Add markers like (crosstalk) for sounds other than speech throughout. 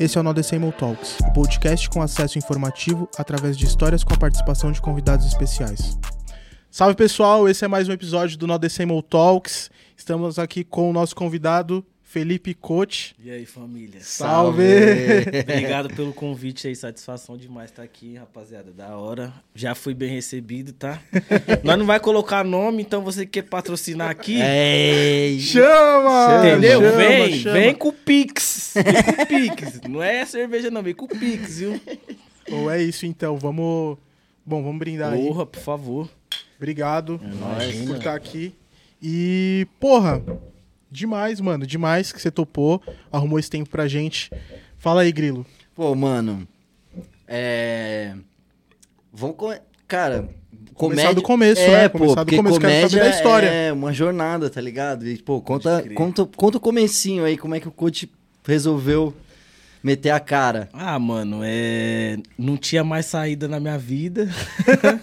Esse é o Nodecemol Talks, o podcast com acesso informativo através de histórias com a participação de convidados especiais. Salve pessoal, esse é mais um episódio do Nodecemol Talks. Estamos aqui com o nosso convidado Felipe Coach. E aí, família? Salve! (laughs) Obrigado pelo convite aí, satisfação demais estar aqui, rapaziada. Da hora. Já fui bem recebido, tá? (laughs) Nós não vai colocar nome, então você que quer patrocinar aqui. É. Chama! Entendeu? Chama, vem, chama. vem com o Pix. Vem com o Pix. Não é cerveja, não, vem com o Pix, viu? Ou é isso então, vamos. Bom, vamos brindar aí. Porra, por favor. Obrigado nóis, por estar aqui. E, porra, demais, mano, demais que você topou, arrumou esse tempo pra gente. Fala aí, Grilo. Pô, mano. É. Vamos. come- Cara. Começar do começo, é, né? Pô, Começar do porque começo, quero saber comédia da história. É uma jornada, tá ligado? E, pô, conta, conta, conta o comecinho aí, como é que o coach resolveu meter a cara. Ah, mano, é. Não tinha mais saída na minha vida.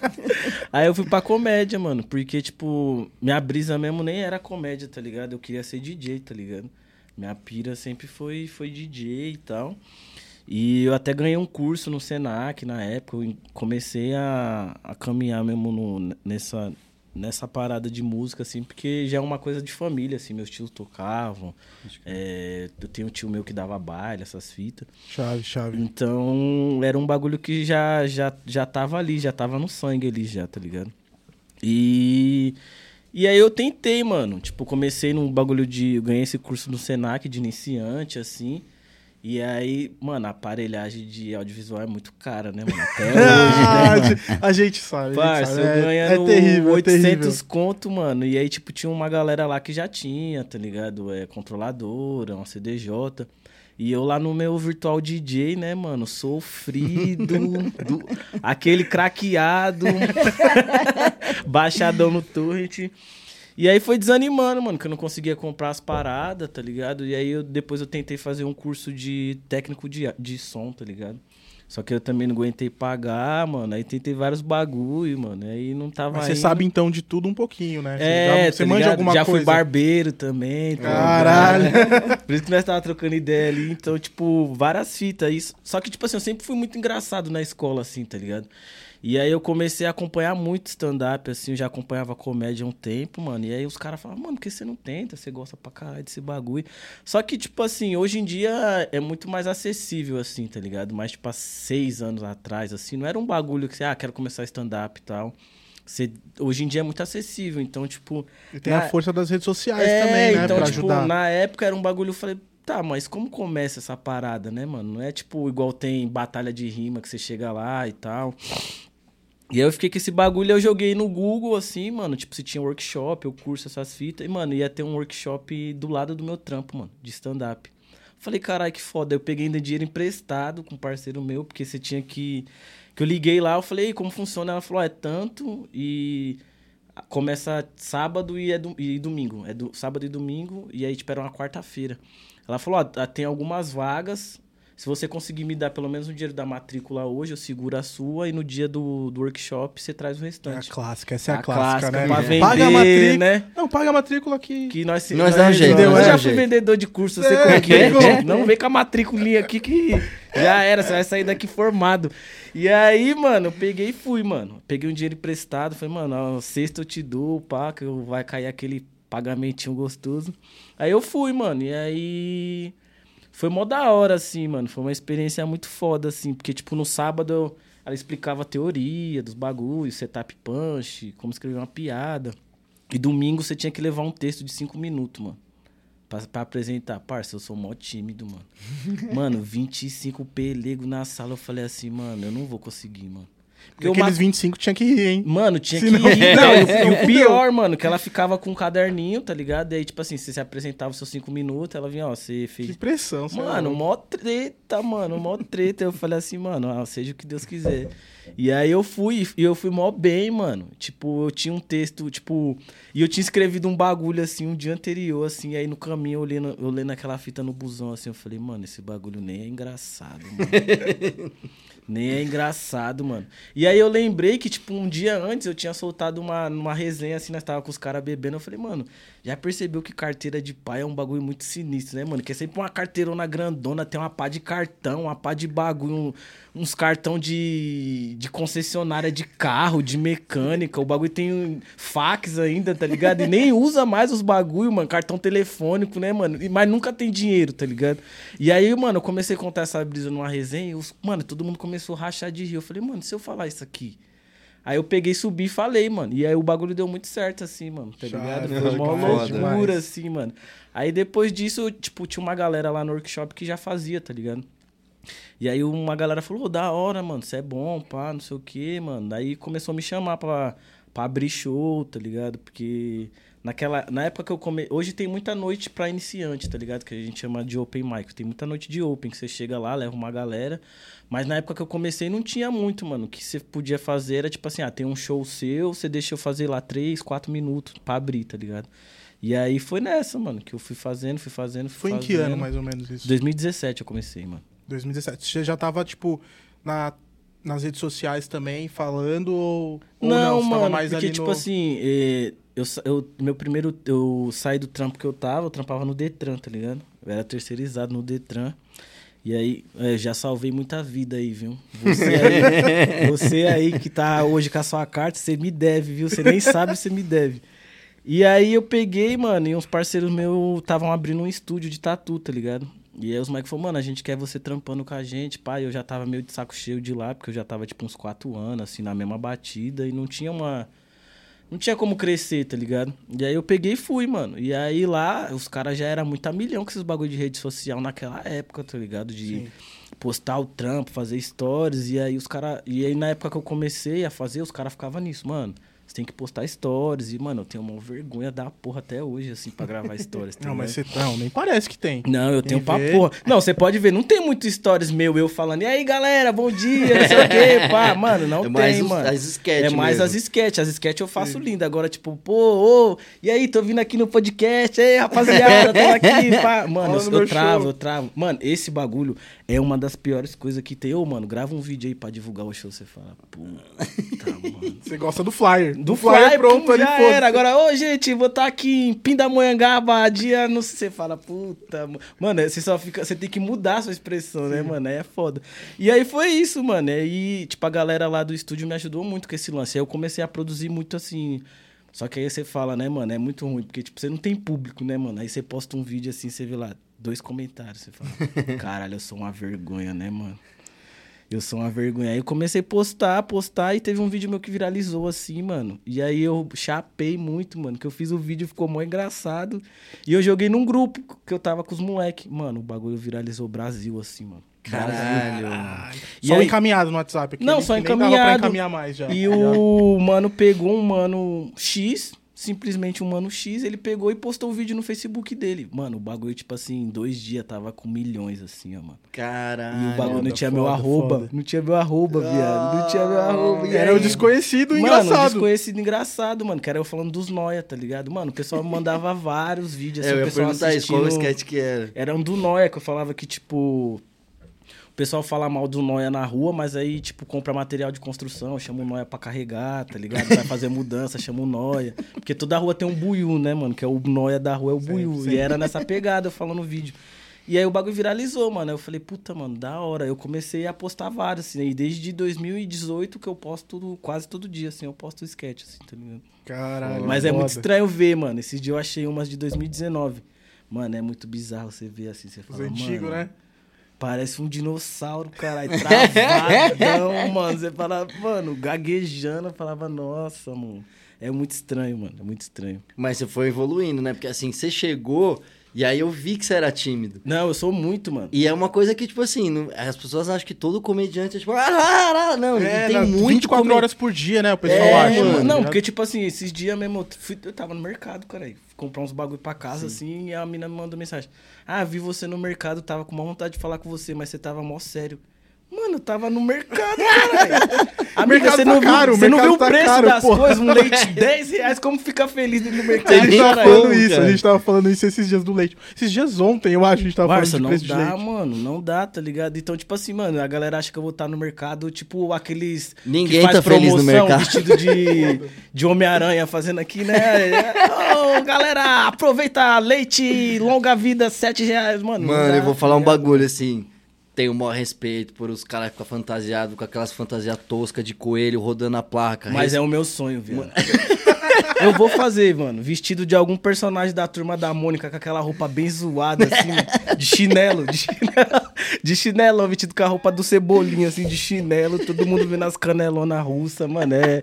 (laughs) Aí eu fui pra comédia, mano. Porque, tipo, minha brisa mesmo nem era comédia, tá ligado? Eu queria ser DJ, tá ligado? Minha pira sempre foi, foi DJ e tal. E eu até ganhei um curso no Senac na época. Eu comecei a, a caminhar mesmo no- nessa, nessa parada de música, assim, porque já é uma coisa de família, assim. Meus tios tocavam. É, eu tenho um tio meu que dava baile, essas fitas. Chave, chave. Então, era um bagulho que já, já, já tava ali, já tava no sangue ali já, tá ligado? E... E aí eu tentei, mano. Tipo, comecei num bagulho de... Eu ganhei esse curso no Senac de iniciante, assim. E aí, mano, a aparelhagem de audiovisual é muito cara, né, mano? Até (laughs) hoje, Ah, né? a gente sabe. a gente Parça, sabe. eu É, ganhando é terrível, 800 é terrível. conto, mano. E aí, tipo, tinha uma galera lá que já tinha, tá ligado? É, controladora, uma CDJ. E eu lá no meu virtual DJ, né, mano? Sofrido, (laughs) do- aquele craqueado, (laughs) baixadão no torrent. E aí foi desanimando, mano, que eu não conseguia comprar as paradas, tá ligado? E aí eu, depois eu tentei fazer um curso de técnico de, de som, tá ligado? Só que eu também não aguentei pagar, mano. Aí tentei vários bagulho, mano. Aí não tava Mas você indo. sabe então de tudo um pouquinho, né? Você É, já- você tá manja ligado? alguma Já coisa. fui barbeiro também. tá Caralho. ligado? Por isso que nós tava trocando ideia ali. Então, tipo, várias fitas. Isso. Só que, tipo assim, eu sempre fui muito engraçado na escola, assim, tá ligado? E aí eu comecei a acompanhar muito stand-up, assim, eu já acompanhava comédia há um tempo, mano. E aí os caras falavam, mano, por que você não tenta? Você gosta pra caralho desse bagulho. Só que, tipo assim, hoje em dia é muito mais acessível, assim, tá ligado? Mas, tipo, há seis anos atrás, assim, não era um bagulho que você, ah, quero começar stand-up e tal. Você, hoje em dia é muito acessível, então, tipo. E tem na- a força das redes sociais é, também, né? então, pra tipo, ajudar. na época era um bagulho, eu falei, tá, mas como começa essa parada, né, mano? Não é tipo igual tem batalha de rima que você chega lá e tal. E aí eu fiquei com esse bagulho, eu joguei no Google, assim, mano, tipo, se tinha workshop, eu curso essas fitas, e, mano, ia ter um workshop do lado do meu trampo, mano, de stand-up. Falei, caralho, que foda. Eu peguei ainda dinheiro emprestado com um parceiro meu, porque você tinha que. Que eu liguei lá, eu falei, "E como funciona? Ela falou, é tanto e começa sábado e, é do- e domingo. É do sábado e domingo, e aí, tipo, era uma quarta-feira. Ela falou, ó, tem algumas vagas. Se você conseguir me dar pelo menos o dinheiro da matrícula hoje, eu seguro a sua, e no dia do, do workshop você traz o É a restante. clássica, essa é a, A clássica, clássica né? pra vender, paga a matrícula, né? Não, paga a matrícula aqui. Que nós, Nós dá um jeito, entendeu? nós Eu dá já um fui vendedor de curso, eu sei É, é que é. que. Não vem com a matrícula aqui que já era, você vai sair daqui formado. E aí, mano, eu peguei e fui, mano. Peguei um dinheiro emprestado, falei, mano, ó, sexta eu te dou, pá, que eu- vai cair aquele pagamentinho gostoso. Aí eu fui, mano, e aí... Foi mó da hora, assim, mano. Foi uma experiência muito foda, assim. Porque, tipo, no sábado eu- ela explicava a teoria dos bagulhos, setup punch, como escrever uma piada. E domingo você tinha que levar um texto de cinco minutos, mano. Pra, pra apresentar. Parça, eu sou mó tímido, mano. (laughs) Mano, 25 pelego na sala. Eu falei assim, mano, eu não vou conseguir, mano. Porque aqueles 25 tinha que ir, hein? Mano, tinha Se (laughs) não- que ir. Não, e o- o Fudeu. pior, mano, que ela ficava com um caderninho, tá ligado? E aí, tipo assim, você se apresentava os seus cinco minutos, ela vinha, ó, você fez Que pressão, é Mano, mó treta, mano, mó treta. Eu falei assim, mano, ah, seja o que Deus quiser. E aí eu fui, e eu fui mó bem, mano. Tipo, eu tinha um texto, tipo. E eu tinha escrevido um bagulho assim um dia anterior, assim. E aí no caminho eu lendo, eu lendo aquela fita no busão, assim. Eu falei, mano, esse bagulho nem é engraçado, mano. (laughs) nem é engraçado, mano. E aí eu lembrei que, tipo, um dia antes eu tinha soltado uma, uma resenha, assim, nós tava com os caras bebendo. Eu falei, mano, já percebeu que carteira de pai é um bagulho muito sinistro, né, mano? Que é sempre uma carteirona grandona, tem uma pá de cartão, uma pá de bagulho, uns cartão de, de concessionária de carro, de mecânica. O bagulho tem fax ainda, tá ligado? E nem usa mais os bagulho, mano. Cartão telefônico, né, mano? E- Mas nunca tem dinheiro, tá ligado? E aí, mano, eu comecei a contar essa brisa numa resenha e, os, mano, todo mundo começou a rachar de rir. Eu falei, mano, se eu falar isso aqui. Aí eu peguei, subi e falei, mano. E aí o bagulho deu muito certo, assim, mano. Tá ligado? Chave, Foi uma loucura, assim, mano. Aí depois disso, tipo, tinha uma galera lá no workshop que já fazia, tá ligado? E aí uma galera falou, "Ô, da hora, mano, você é bom, pá, não sei o quê, mano. Daí começou a me chamar pra, pra abrir show, tá ligado? Porque naquela, na época que eu comecei... Hoje tem muita noite pra iniciante, tá ligado? Que a gente chama de open mic. Tem muita noite de open, que você chega lá, leva uma galera. Mas na época que eu comecei não tinha muito, mano. O que você podia fazer era tipo assim, ah, tem um show seu, você deixa eu fazer lá três, quatro minutos pra abrir, tá ligado? E aí foi nessa, mano, que eu fui fazendo, fui fazendo, fui Foi em fazendo. que ano, mais ou menos, isso? 2017 eu comecei, mano. 2017. Você já tava, tipo, na, nas redes sociais também, falando ou, ou Não, você tava mano, mais porque, ali tipo no... assim, eh, eu, eu, meu primeiro, eu saí do trampo que eu tava, eu trampava no Detran, tá ligado? Eu era terceirizado no Detran. E aí, eh, já salvei muita vida aí, viu? Você aí, (laughs) você aí que tá hoje com a sua carta, você me deve, viu? Você nem sabe, você me deve. E aí eu peguei, mano, e uns parceiros meus estavam abrindo um estúdio de tatu, tá ligado? E aí os moleques falaram, mano, a gente quer você trampando com a gente, pai. Eu já tava meio de saco cheio de lá, porque eu já tava, tipo, uns quatro anos, assim, na mesma batida, e não tinha uma. Não tinha como crescer, tá ligado? E aí eu peguei e fui, mano. E aí lá, os caras já eram muito a milhão com esses bagulho de rede social naquela época, tá ligado? De Sim. postar o trampo, fazer stories. E aí os caras. E aí na época que eu comecei a fazer, os caras ficavam nisso, mano. Você tem que postar stories. E, mano, eu tenho uma vergonha da porra até hoje, assim, pra gravar (laughs) stories. tá Não, mas você... Não, nem parece que tem. Não, eu tenho pra porra. Não, você pode ver, não tem muito stories meu, eu falando, e aí, galera, bom dia, não sei o quê, (laughs) pá. Mano, não É tem, mais os- mano. as sketch É mais mesmo. as sketches. As sketches eu faço linda. Agora, tipo, pô, ô, e aí, tô vindo aqui no podcast, ei, rapaziada, tô (laughs) aqui, pá. Mano, eu, eu travo, show. eu travo. Mano, esse bagulho é uma das piores coisas que tem. Ô, mano, grava um vídeo aí pra divulgar o show, você fala, puta, mano. Você gosta do flyer. Do flyer, pronto, ali, já era. Agora, ô, gente, vou estar aqui em Pindamonhangaba, dia, não sei, você fala, puta, mano, você só fica, você tem que mudar a sua expressão, né, mano, aí é foda. E aí foi isso, mano, aí, tipo, a galera lá do estúdio me ajudou muito com esse lance, aí eu comecei a produzir muito, assim, só que aí você fala, né, mano, é muito ruim, porque, tipo, você não tem público, né, mano, aí você posta um vídeo assim, você vê lá, dois comentários, você fala, (laughs) caralho, eu sou uma vergonha, né, mano. Eu sou uma vergonha. Aí eu comecei a postar, postar e teve um vídeo meu que viralizou assim, mano. E aí eu chapei muito, mano. Que eu fiz o vídeo, ficou mó engraçado. E eu joguei num grupo que eu tava com os moleques. Mano, o bagulho viralizou o Brasil, assim, mano. Caralho. Ai, E só aí- encaminhado no WhatsApp. aquele Não, que só nem dava encaminhado. pra encaminhar mais já. E o mano pegou um mano X, simplesmente um mano X, ele pegou e postou o vídeo no Facebook dele. Mano, o bagulho, tipo assim, em dois dias tava com milhões, assim, ó, mano. Caralho. E o bagulho não foda, tinha meu foda, arroba. foda. Não tinha meu arroba, viado. Não tinha meu arroba. E Era o aí- desconhecido Mano, engraçado. desconhecido engraçado, mano. Que era eu falando dos noia, tá ligado? Mano, o pessoal me mandava (laughs) vários vídeos. É, Assim, eu o ia pessoal perguntar isso, qual o assistindo- sketch que era? Era um do noia, que eu falava que, tipo... O pessoal fala mal do noia na rua, mas aí, tipo, compra material de construção, chama o noia pra carregar, tá ligado? Vai fazer mudança, chama o noia. Porque toda rua tem um buiú, né, mano? Que é o noia da rua, é o sim. E era nessa pegada, eu falando no vídeo. E aí o bagulho viralizou, mano. Eu falei, puta, mano, da hora. Eu comecei a postar vários, assim. E desde 2018 que eu posto tudo, quase todo dia, assim. Eu posto sketch, assim, tá ligado? Caralho. Mas é muito estranho ver, mano. Esse dia eu achei umas de 2019. Mano, é muito bizarro você ver assim. Você Os fala, antigos, mano, né? Parece um dinossauro, caralho. Travadão, (laughs) mano. Você fala, mano, gaguejando. Eu falava, nossa, mano. É muito estranho, mano. É muito estranho. Mas você foi evoluindo, né? Porque assim, você chegou e aí eu vi que você era tímido. Não, eu sou muito, mano. E é uma coisa que, tipo assim, não- as pessoas acham que todo comediante é tipo, ah, ah, ah", não, É, tem na- muito 24 come- horas por dia, né? O pessoal É, acha. mano. não, porque, tipo assim, esses dias mesmo, eu, fui- eu tava no mercado, cara. Fui comprar uns bagulho pra casa, assim, e a mina me mandou mensagem. Ah, vi você no mercado, tava com uma vontade de falar com você, mas você tava mó sério. Mano, eu tava no mercado, (laughs) caralho. Amiga, mercado você tá não viu, caro, o você não mercado viu o tá preço caro, das porra. coisas? Um leite (laughs) 10 reais, como fica feliz dentro do A mercado, gente tava caralho? falando isso, a cara. gente tava falando isso esses dias do leite. Esses dias ontem, eu acho, a gente tava Parça, falando não de preço de dá, mano, não dá, tá ligado? Então, tipo assim, mano, a galera acha que eu vou estar no mercado, tipo, aqueles Ninguém que faz tá feliz no promoção mercado. vestido de, de Homem-Aranha fazendo aqui, né? Ô, galera, aproveita leite, longa vida, 7 reais, mano. não Mano, dá, eu vou tá falar um bagulho assim. Tenho o maior respeito por os caras ficar fantasiados com aquelas fantasias toscas de coelho rodando a placa. Mas é o meu sonho, viado. (laughs) Eu vou fazer, mano, vestido de algum personagem da turma da Mônica com aquela roupa bem zoada, assim, de chinelo, de chinelo, de chinelo, vestido com a roupa do Cebolinha, assim, de chinelo, todo mundo vendo as canelonas russas, mano, é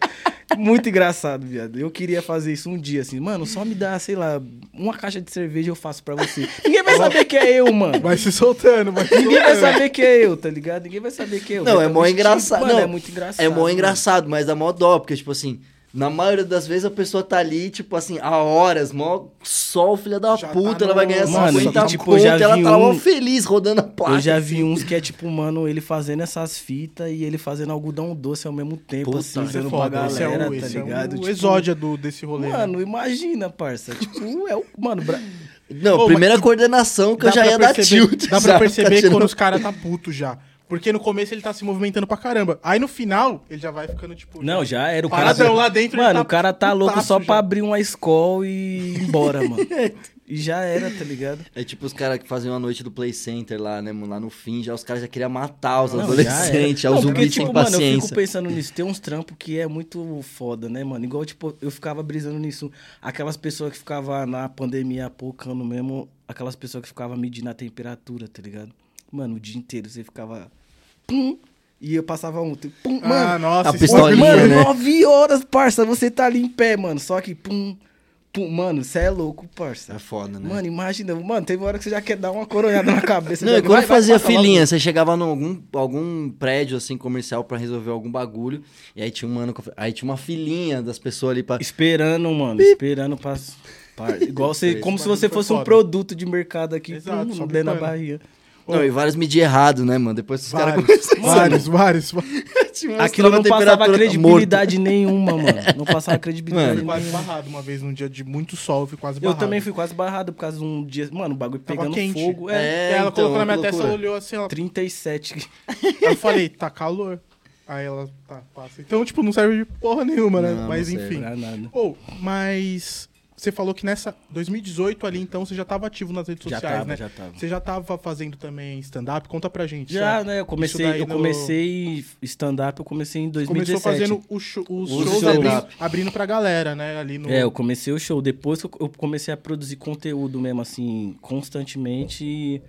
muito engraçado, viado. Eu queria fazer isso um dia, assim, mano, só me dá, sei lá, uma caixa de cerveja eu faço pra você. Ninguém vai saber que é eu, mano. Vai se soltando, vai se Ninguém vai saber que é eu, tá ligado? Ninguém vai saber que é eu. Não, Vai é tá mó engraçado. Mano, não, é muito engraçado. É mó mano. engraçado, mas dá mó dó, porque, tipo assim, na maioria das vezes a pessoa tá ali, tipo assim, há horas, mó sol, filha da Já puta, tá ela vai no- ganhar Mano, 50 e, tipo, já ela tá um- feliz rodando a placa. Eu já vi uns que é tipo, mano, ele fazendo essas fitas e ele fazendo algodão doce ao mesmo tempo, Puta, assim, Esse é dando pra é galera, o, tá esse é ligado? o Tipo, exódia do, desse rolê. né? Mano, imagina, parça. Tipo, é o. Mano, bra... Não, Ô, primeira coordenação que eu já ia dar perceber- tilt. Dá pra já, perceber tirando- quando os caras tá puto já. Porque no começo ele tá se movimentando pra caramba. Aí no final, ele já vai ficando tipo. Não, já era. O cara. Paradão lá dentro, Mano, tá o cara tá louco só já. pra abrir uma escola e ir embora, mano. (laughs) E já era, tá ligado? É tipo os caras que faziam a noite do Play Center lá, né, mano? Lá no fim, já os caras já queriam matar os Não, adolescentes, já Não, os porque, zumbis tipo, sem mano, eu paciência. fico pensando nisso. Tem uns trampos que é muito foda, né, mano? Igual, tipo, eu ficava brisando nisso. Aquelas pessoas que ficavam na pandemia apocando mesmo, aquelas pessoas que ficavam medindo a temperatura, tá ligado? Mano, o dia inteiro você ficava. Pum! E eu passava um. Pum, Ah, mano, nossa, a pistolinha, Mano, né? nove horas, parça, você tá ali em pé, mano. Só que, pum, pum, mano, você é louco, parça. É foda, né? Mano, imagina, mano, teve uma hora que você já quer dar uma coronhada na cabeça. Não, e quando vai, vai, fazia logo. filinha, você chegava em algum, algum prédio, assim, comercial pra resolver algum bagulho, e aí tinha um mano, aí tinha uma filinha das pessoas ali pra... Esperando, mano, esperando pra. pra- igual (laughs) você, como se você fosse um produto de mercado aqui, Exato, pum, dentro da barriga. Não, e vários medir errado, né, mano? Depois os caras Vários, começaram vários, vários, (laughs) Aquilo não passava temperatura credibilidade nenhuma, mano. (laughs) Não passava credibilidade Fui quase nenhuma. barrado uma vez num dia de muito sol, eu fui quase Eu barrado. também fui quase barrado por causa de um dia. Mano, o bagulho Tava pegando quente. fogo. É, É, ela então, colocou na minha testa, ela olhou assim, ela... 37. Aí eu falei, tá calor. Aí ela, tá, passa. Então, tipo, não serve de porra nenhuma, né? Não, Mas não serve. enfim. Pra nada. Ô, mas você falou que nessa 2018 ali, então, você já tava ativo nas redes Já sociais, tava, né? já tava. Você já tava fazendo também stand-up? Conta pra gente. Já, né? Eu comecei, eu no- comecei stand-up, eu comecei em 2017. Começou fazendo o show- os shows abrindo, abrindo pra galera, né? Ali no... É, eu comecei o show. Depois que eu comecei a produzir conteúdo mesmo, assim, constantemente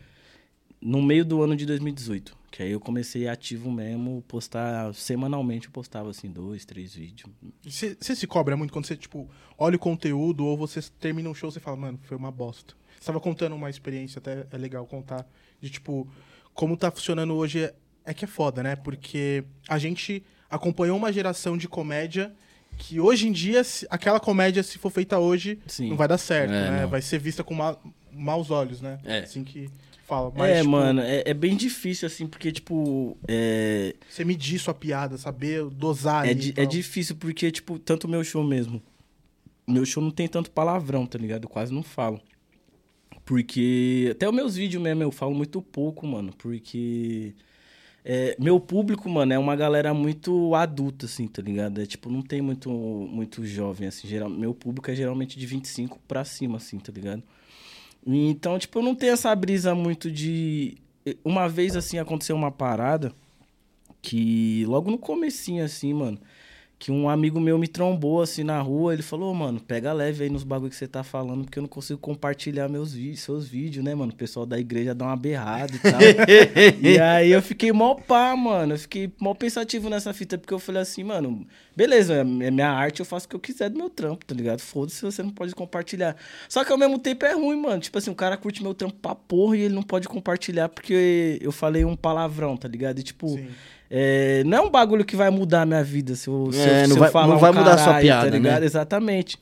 no meio do ano de 2018. Que aí eu comecei ativo mesmo, postar semanalmente, eu postava assim, dois, três vídeos. Você se cobra muito quando você, tipo, olha o conteúdo ou você termina um show e você fala, mano, foi uma bosta. Você tava contando uma experiência, até é legal contar, de tipo, como tá funcionando hoje é, é que é foda, né? Porque a gente acompanhou uma geração de comédia que hoje em dia, se- aquela comédia, se for feita hoje, Sim. não vai dar certo, É, né? não. Vai ser vista com ma maus olhos, né? É. Assim que fala. Mas, é, tipo, mano, é, é bem difícil, assim, porque, tipo, é, Você medir sua piada, saber dosar é, ali é difícil porque, tipo, tanto meu show mesmo. Meu show não tem tanto palavrão, tá ligado? Eu quase não falo. Porque. Até os meus vídeos mesmo eu falo muito pouco, mano. Porque. é, meu público, mano, é uma galera muito adulta, assim, tá ligado? É tipo, não tem muito, muito jovem, assim. Geral, meu público é geralmente de 25 pra cima, assim, tá ligado? Então, tipo, eu não tenho essa brisa muito de. Uma vez, assim, aconteceu uma parada que logo no comecinho, assim, mano, que um amigo meu me trombou, assim, na rua, ele falou, "Ô, mano, pega leve aí nos bagulho que você tá falando, porque eu não consigo compartilhar meus vídeos, seus vídeos, né, mano? O pessoal da igreja dá uma berrada e tal. (laughs) e aí eu fiquei mó pá, mano, eu fiquei mó pensativo nessa fita, porque eu falei assim, mano, beleza, é minha arte, eu faço o que eu quiser do meu trampo, tá ligado? Foda-se, você não pode compartilhar. Só que ao mesmo tempo é ruim, mano, tipo assim, o cara curte meu trampo pra porra e ele não pode compartilhar porque eu falei um palavrão, tá ligado? E tipo... Sim. É, não é um bagulho que vai mudar a minha vida se eu, se É, eu, não se vai- falar não um vai mudar a sua caralho, piada, tá ligado? né? Exatamente.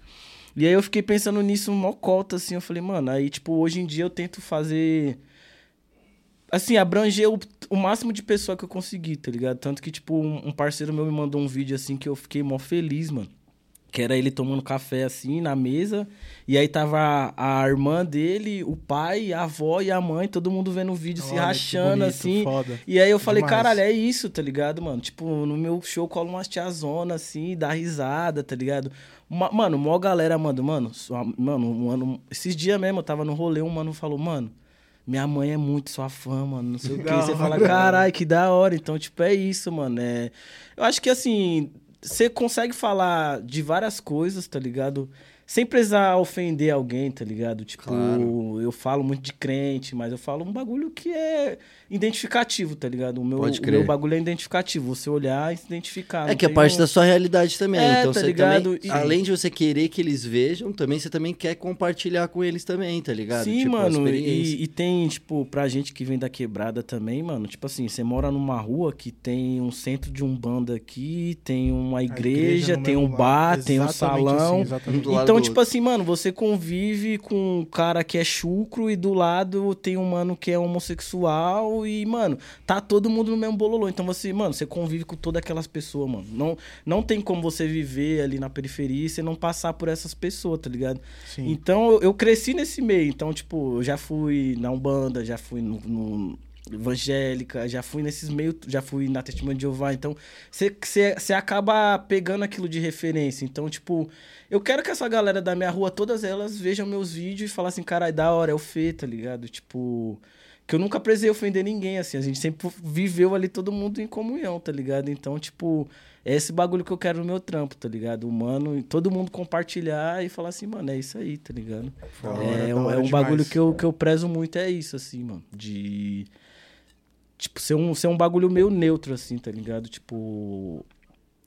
E aí eu fiquei pensando nisso mó cota, assim, eu falei, mano, aí, tipo, hoje em dia eu tento fazer... Assim, abranger o, o máximo de pessoa que eu consegui, tá ligado? Tanto que, tipo, um, um parceiro meu me mandou um vídeo assim que eu fiquei mó feliz, mano. Que era ele tomando café assim na mesa. E aí tava a, a irmã dele, o pai, a avó e a mãe, todo mundo vendo o vídeo se Olha, que rachando bonito, assim. Foda. E aí eu falei, Demais. caralho, é isso, tá ligado, mano? Tipo, no meu show cola umas tiazona, assim, dá risada, tá ligado? Uma- mano, mó galera, mano, mano, sua- mano, um mano, esses dias mesmo eu tava no rolê, um mano falou, mano, minha mãe é muito sua fã, mano, não sei o que. Você fala, caralho, que da hora. Então, tipo, é isso, mano. É... Eu acho que, assim, você consegue falar de várias coisas, tá ligado? Sem precisar ofender alguém, tá ligado? Tipo, Claro. eu falo muito de crente, mas eu falo um bagulho que é identificativo, tá ligado? O meu, Pode o meu bagulho é identificativo. Você olhar e se identificar. É que é parte um- da sua realidade também. É, então tá você ligado? também, E- além de você querer que eles vejam, também você também quer compartilhar com eles também, tá ligado? Sim, Tipo, mano, e, e tem, tipo, pra gente que vem da quebrada também, mano, tipo assim, você mora numa rua que tem um centro de umbanda aqui, tem uma igreja, no tem um bar, lado. tem um Exatamente salão. assim, exatamente. Então, tipo assim, mano, você convive com um cara que é chucro e do lado tem um mano que é homossexual e, mano, tá todo mundo no mesmo bololô. Então você, mano, você convive com todas aquelas pessoas, mano. Não, não tem como você viver ali na periferia e você não passar por essas pessoas, tá ligado? Sim. Então eu, eu cresci nesse meio. Então, tipo, eu já fui na Umbanda, já fui no. no evangélica, já fui nesses meios, já fui na Testemunha de Jeová, então você acaba pegando aquilo de referência. Então, tipo, eu quero que essa galera da minha rua, todas elas, vejam meus vídeos e falem assim, caralho, da hora, é o Fê, tá ligado? Tipo, que eu nunca precisei ofender ninguém, assim, a gente sempre viveu ali todo mundo em comunhão, tá ligado? Então, tipo, é esse bagulho que eu quero no meu trampo, tá ligado? Humano, e todo mundo compartilhar e falar assim, mano, é isso aí, tá ligado? Da hora, é, um- é um demais. bagulho que eu, que eu prezo muito, é isso, assim, mano. De. Tipo, ser um, ser um bagulho meio neutro, assim, tá ligado? Tipo.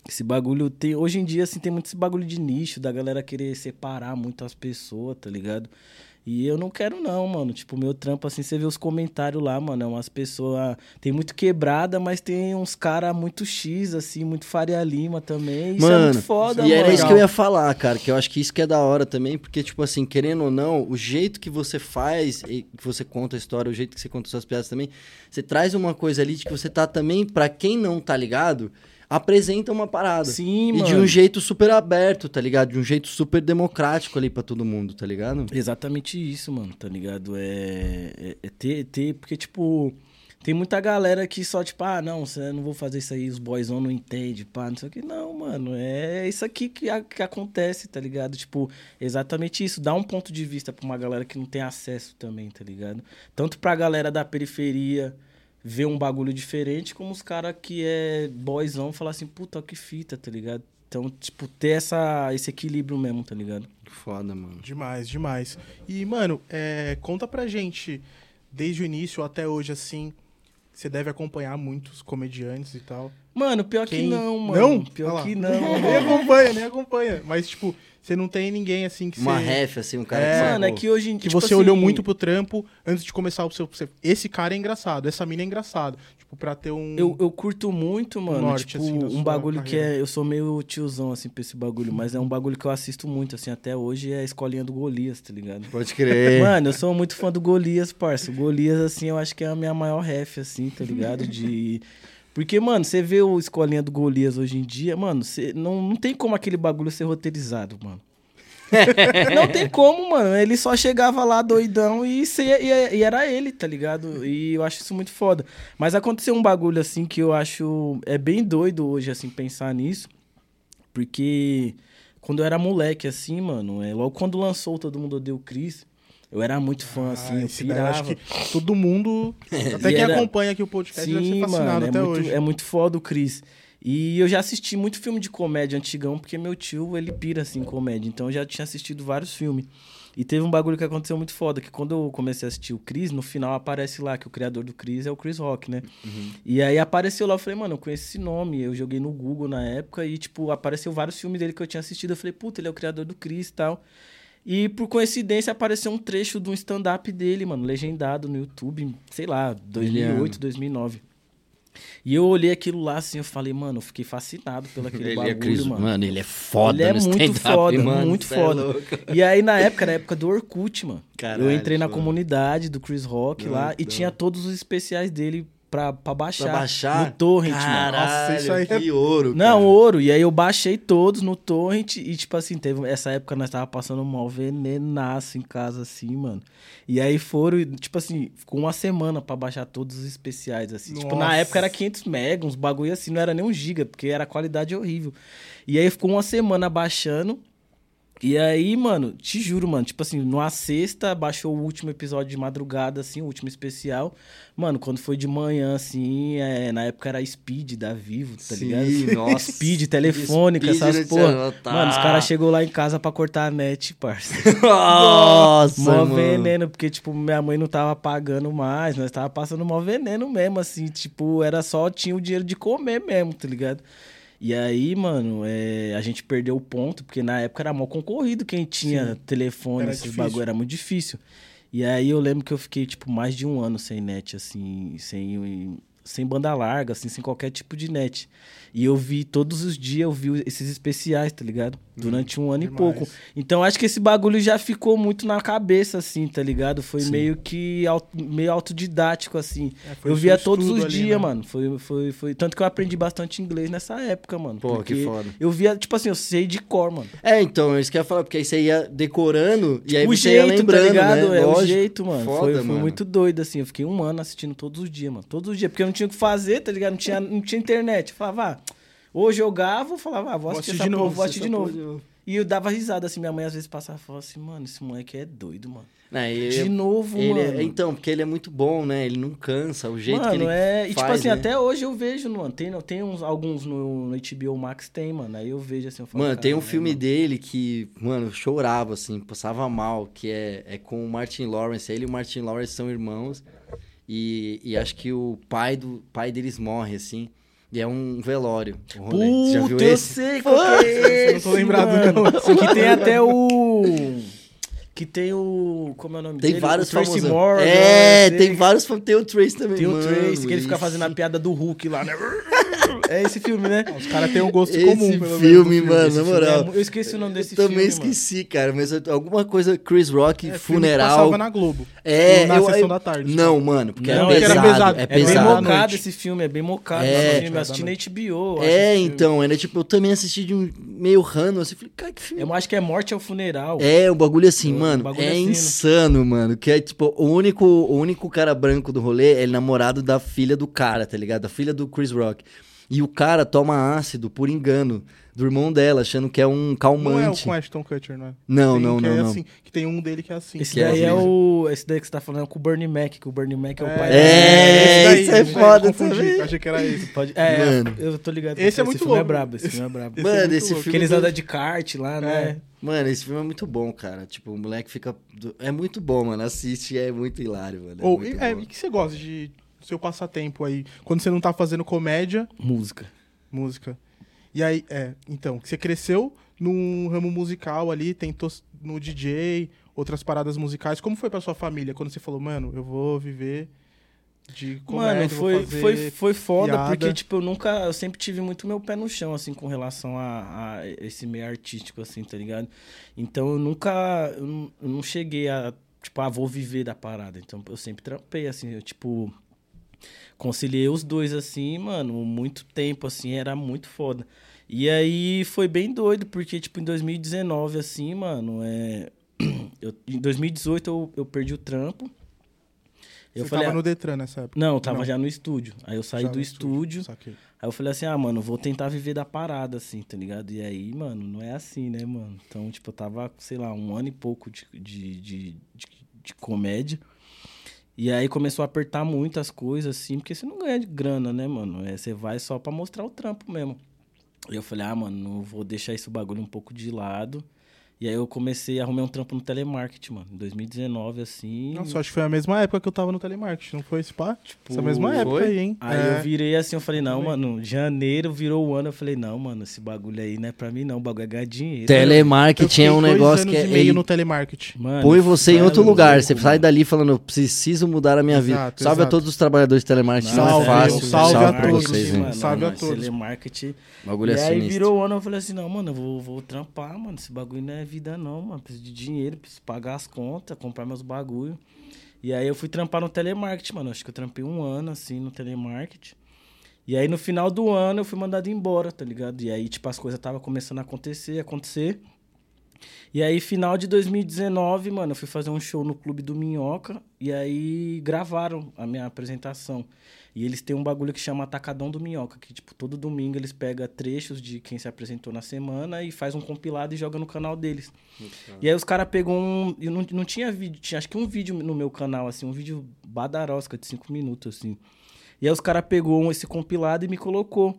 Esse bagulho tem. Hoje em dia, assim, tem muito esse bagulho de nicho, da galera querer separar muito as pessoas, tá ligado? E eu não quero, não, mano. Tipo, meu trampo, assim, você vê os comentários lá, mano. É umas pessoas. Tem muito quebrada, mas tem uns caras muito X, assim, muito Faria Lima também. Isso é Mano, muito foda, e mano. era isso que eu ia falar, cara, que eu acho que isso que é da hora também, porque, tipo assim, querendo ou não, o jeito que você faz, e que você conta a história, o jeito que você conta suas piadas também, você traz uma coisa ali de que você tá também, pra quem não tá ligado, apresenta uma parada. Sim, e mano. de um jeito super aberto, tá ligado? De um jeito super democrático ali pra todo mundo, tá ligado? Exatamente isso, mano, tá ligado? É, é, é ter, ter, porque, tipo, tem muita galera que só, tipo, ah, não, você não vou fazer isso aí, os boyzão não entendem, pá, não sei o que. Não, mano, é isso aqui que, a- que acontece, tá ligado? Tipo, exatamente isso, dá um ponto de vista pra uma galera que não tem acesso também, tá ligado? Tanto pra galera da periferia ver um bagulho diferente, como os caras que é boyzão falar assim, puta, que fita, tá ligado? Então, tipo, ter essa, esse equilíbrio mesmo, tá ligado? Foda, mano. Demais, demais. E, mano, é, conta pra gente, desde o início até hoje, assim, você deve acompanhar muitos comediantes e tal. Mano, pior que Quem- não, mano. Não? Pior Olha lá. que não. (laughs) nem acompanha, nem acompanha. Mas, tipo, você não tem ninguém, assim, que Uma você... ref, assim, um cara É, que Mano, é que hoje em Que tipo você assim, olhou muito pro trampo antes de começar o seu... Esse cara é engraçado, essa mina é engraçado. Tipo, pra ter um... Eu, eu curto muito, mano, norte, tipo, assim, um bagulho que carreira. é... Eu sou meio tiozão, assim, pra esse bagulho. Mas é um bagulho que eu assisto muito, assim, até hoje. É a escolinha do Golias, tá ligado? Pode crer. Mano, eu sou muito fã do Golias, parça. O Golias, assim, eu acho que é a minha maior ref, assim, tá ligado? De... Porque, mano, você vê o escolinha do Golias hoje em dia, mano, você... não, não tem como aquele bagulho ser roteirizado, mano. (laughs) não tem como, mano. Ele só chegava lá doidão e, cê- e- e era ele, tá ligado? E eu acho isso muito foda. Mas aconteceu um bagulho, assim, que eu acho... É bem doido hoje, assim, pensar nisso. Porque quando eu era moleque, assim, mano, é, logo quando lançou Todo Mundo Odeia o Chris, eu era muito fã, assim, eu esse daí eu acho pirava. que todo mundo, (laughs) até quem era- acompanha aqui o podcast deve ser Sim, fascinado mano, é até muito, hoje. é muito foda o Chris. E eu já assisti muito filme de comédia antigão, porque meu tio, ele pira, assim, em comédia. Então eu já tinha assistido vários filmes. E teve um bagulho que aconteceu muito foda, que quando eu comecei a assistir o Chris, no final aparece lá que o criador do Chris é o Chris Rock, né? E aí apareceu lá, eu falei, mano, eu conheço esse nome. Eu joguei no Google na época e, tipo, apareceu vários filmes dele que eu tinha assistido. Eu falei, puta, ele é o criador do Chris e tal. E por coincidência apareceu um trecho de um stand-up dele, mano, legendado no YouTube, sei lá, 2008, 2009. E eu olhei aquilo lá assim, eu falei, mano, eu fiquei fascinado pelo aquele Ele bagulho, é Chris, mano. mano. ele é foda Ele é muito foda, mano, muito é foda. louco. E aí, na época, era a época do Orkut, mano. Caralho, eu entrei na foda. comunidade do Chris Rock lá e tinha todos os especiais dele pra, pra baixar. Pra baixar? No torrent, mano. Caralho, Nossa, isso aí é- que ouro, Não, cara. ouro. E aí eu baixei todos no torrent e, tipo assim, teve essa época nós tava passando um mal venenaço em casa, assim, mano. E aí foram, tipo assim, ficou uma semana pra baixar todos os especiais, assim. Tipo, na Nossa. época era 500 mega, uns bagulho assim, não era nem um giga, porque era qualidade horrível. E aí ficou uma semana baixando. E aí, mano, te juro, mano, tipo assim, numa sexta, baixou o último episódio de madrugada, assim, o último especial. Mano, quando foi de manhã, assim, é, na época era Speed da Vivo, tá Sim, ligado? nossa. Speed, telefônica, Speed, essas né, porra. tá. Mano, os caras chegou lá em casa pra cortar a net, parça. (laughs) Nossa, mó mano. veneno, porque, tipo, minha mãe não tava pagando mais, nós tava passando mó veneno mesmo, assim, tipo, era só, tinha o dinheiro de comer mesmo, tá ligado? E aí, mano, é, a gente perdeu o ponto, porque na época era mó concorrido quem tinha telefone, Era esses difícil. bagulho, era muito difícil. E aí eu lembro que eu fiquei, tipo, mais de um ano sem net, assim, sem, sem banda larga, assim, sem qualquer tipo de net. E eu vi, todos os dias, eu vi esses especiais, tá ligado? Durante um ano e pouco. Então acho que esse bagulho já ficou muito na cabeça, assim, tá ligado? Foi Sim. meio que meio autodidático, assim. É, eu o via todos os ali, dias, né? mano. Foi, foi, foi. Tanto que eu aprendi bastante inglês nessa época, mano. Pô, porque que foda. Eu via, tipo assim, eu sei de cor, mano. É, então, é isso que eu ia falar, porque aí você ia decorando e aí o você ia jeito, lembrando, tá ligado? né? É o Lógico. jeito, mano. Foda, foi foi mano. muito doido, assim. Eu fiquei um ano assistindo todos os dias, mano. Todos os dias. Porque eu não tinha o que fazer, tá ligado? Não tinha, não tinha internet. Eu falava, ah, ou eu jogava, eu falava, ah, vou assistir, essa porra, vou assistir de novo. E eu dava risada, assim. Minha mãe às vezes passava e falava assim, mano, esse moleque é doido, mano. Não, ele, De novo, ele é- mano. então, porque ele é muito bom, né? Ele não cansa, o jeito mano, que ele é. E tipo faz, assim, né? até hoje eu vejo, mano. Tem, tem uns, alguns no, no HBO Max, tem, mano. Aí eu vejo assim, eu falo, Mano, tem um "Caralho, filme mano." dele que, mano, eu chorava, assim, passava mal, que é, é com o Martin Lawrence. Ele e o Martin Lawrence são irmãos. E, e acho que o pai do pai deles morre, assim. E é um velório. O rolê. Você já viu Puta, eu esse? sei qual que é Não esse, tô lembrado, mano. não. Que tem (laughs) até o... Que tem o... Como é o nome Tem dele? vários o Tracy famosos. Morgan, É, tem vários. fam- Tem o Trace também. Tem o mano, Tracy, que ele fica fazendo a piada do Hulk lá, né? (laughs) É esse filme, né? Os caras têm um gosto Esse comum, pelo menos. filme, no mano, Esse na filme é moral. mu- eu esqueci o nome desse Eu também filme, esqueci, cara, mas eu- alguma coisa Chris Rock, É, filme que funeral. Passava na Globo. É, na eu, sessão eu- da tarde. Não, mano, porque Não, é porque pesado, era pesado. é É bem pesado. mocado esse filme, é bem mocado É. filme. Eu assisti na. HBO. É, filme. então, era tipo, eu também assisti de um meio rano, assim, falei, cara, que filme. Eu acho que é Morte ao Funeral. É, o bagulho assim, mano, é assim, né? insano, mano. Que é tipo, o único, o único cara branco do rolê é namorado da filha do cara, tá ligado? Da filha do Chris Rock. E o cara toma ácido por engano do irmão dela, achando que é um Não é o calmante. com Ashton Kutcher, não é? Não, Tem não, que não, é não. assim, que tem um dele que é assim. Esse é daí é, horrível. o. Esse daí que você tá falando é com o Bernie Mac, que o Bernie Mac é o pai É, esse isso é esse foda também. Achei que era esse. Pode... É, Mano. eu tô ligado. Esse você. é muito filme é louco. brabo, esse filme é brabo. Esse Mano, é esse louco. filme Que eles andam de kart lá, né? Mano, esse filme é muito bom, cara. Tipo, o moleque fica. É muito bom, mano. Assiste, é muito hilário, mano. É Ou, é, e que você gosta de seu passatempo aí? Quando você não tá fazendo comédia, Música. música. E aí, é, então, você cresceu num ramo musical ali, tentou no DJ, outras paradas musicais. Como foi pra sua família quando você falou, mano, eu vou viver de comédia, Mano, foi, foi, foi foda, piada? porque, tipo, eu nunca. Eu sempre tive muito meu pé no chão, assim, com relação a, a esse meio artístico, assim, tá ligado? Então eu nunca. Eu não, eu não cheguei a. Tipo, ah, vou viver da parada. Então eu sempre trampei, assim, eu, tipo. Conciliei os dois, assim, mano, muito tempo, assim, era muito foda. E aí foi bem doido, porque, tipo, em 2019, assim, mano, é. (clears throat) Eu, em 2018 eu, eu perdi o trampo. Eu Você falei, tava no Detran nessa época? não, eu tava Não. já no estúdio. Aí eu saí Já do estúdio. Saquei. Aí eu falei assim, ah, mano, vou tentar viver da parada, assim, tá ligado? E aí, mano, não é assim, né, mano? Então, tipo, eu tava, sei lá, um ano e pouco de, de, de, de, de comédia. E aí começou a apertar muito as coisas, assim, porque você não ganha de grana, né, mano? É, você vai só pra mostrar o trampo mesmo. E eu falei, ah, mano, não vou deixar esse bagulho um pouco de lado. E aí eu comecei a arrumar um trampo no telemarketing, mano, em 2019, assim. Nossa, acho que foi a mesma época que eu tava no telemarketing, não foi esse pá? tipo, Essa mesma época foi? aí, hein? Aí É. eu virei assim, eu falei, não, Também. mano, janeiro virou o ano. Eu falei, não, mano, esse bagulho aí não é pra mim, não. O bagulho é ganhar dinheiro. Telemarketing é um negócio anos que é. meio no telemarketing. Mano, Põe você em é outro louco, lugar. Você mano. sai dali falando, eu preciso mudar a minha vida. Exato, Salve a exato. todos os trabalhadores de telemarketing. Não, Não, é Salve, fácil. um salve a todos, vocês, mano. Salve a todos. Telemarketing. Bagulho é e aí sinistro. virou o ano, eu falei assim, não, mano, eu vou, vou trampar, mano. Esse bagulho não é vida, não, mano. Preciso de dinheiro, preciso pagar as contas, comprar meus bagulho. E aí eu fui trampar no telemarketing, mano. Acho que eu trampei um ano, assim, no telemarketing. E aí no final do ano eu fui mandado embora, tá ligado? E aí, tipo, as coisas estavam começando a acontecer, acontecer. E aí, final de 2019, mano, eu fui fazer um show no Clube do Minhoca. E aí gravaram a minha apresentação. E eles têm um bagulho que chama Atacadão do Minhoca, que, tipo, todo domingo eles pegam trechos de quem se apresentou na semana e faz um compilado e joga no canal deles. E aí os caras pegou um. Eu não, não tinha vídeo, tinha acho que um vídeo no meu canal, assim, um vídeo badarosca de cinco minutos, assim. E aí os caras pegou esse compilado e me colocou.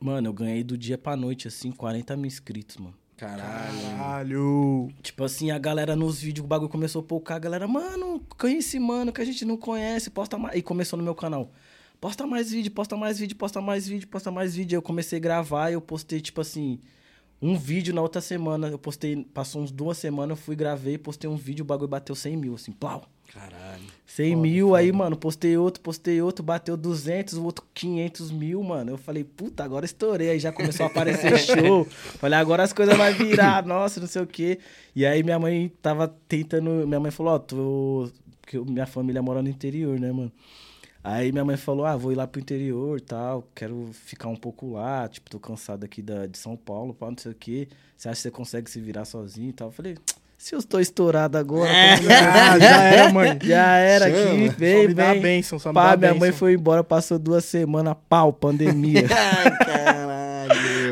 Mano, eu ganhei do dia pra noite, assim, 40 mil inscritos, mano. Caralho. Caralho. Tipo assim, a galera nos vídeos, o bagulho começou a poucar, a galera, mano, conhece mano que a gente não conhece, posta mais. E começou no meu canal. Posta mais vídeo, posta mais vídeo, posta mais vídeo, posta mais vídeo. Aí eu comecei a gravar e eu postei, tipo assim, um vídeo na outra semana. Eu postei, passou uns duas semanas, eu fui, gravei, postei um vídeo, o bagulho bateu 100 mil, assim, plau. Caralho. 100 Foda, mil, foda. aí, mano, postei outro, postei outro, bateu 200, o outro 500 mil, mano. Eu falei, puta, agora estourei. Aí já começou a aparecer (laughs) show. Falei, agora as coisas vão virar, nossa, não sei o quê. E aí minha mãe tava tentando. Minha mãe falou, ó, tô. Porque minha família mora no interior, né, mano? Aí minha mãe falou, ah, vou ir lá pro interior e tal, quero ficar um pouco lá, tipo, tô cansado aqui da, de São Paulo, pá, não sei o quê. Você acha que você consegue se virar sozinho e tal? Eu falei, se eu estou estourado agora, como (laughs) Ah, já é, mãe. já era Chama. aqui, Só vem, me dá a bênção, só me Pá, dá minha mãe bênção. foi embora, passou duas semanas, pau, pandemia. (laughs) Ai.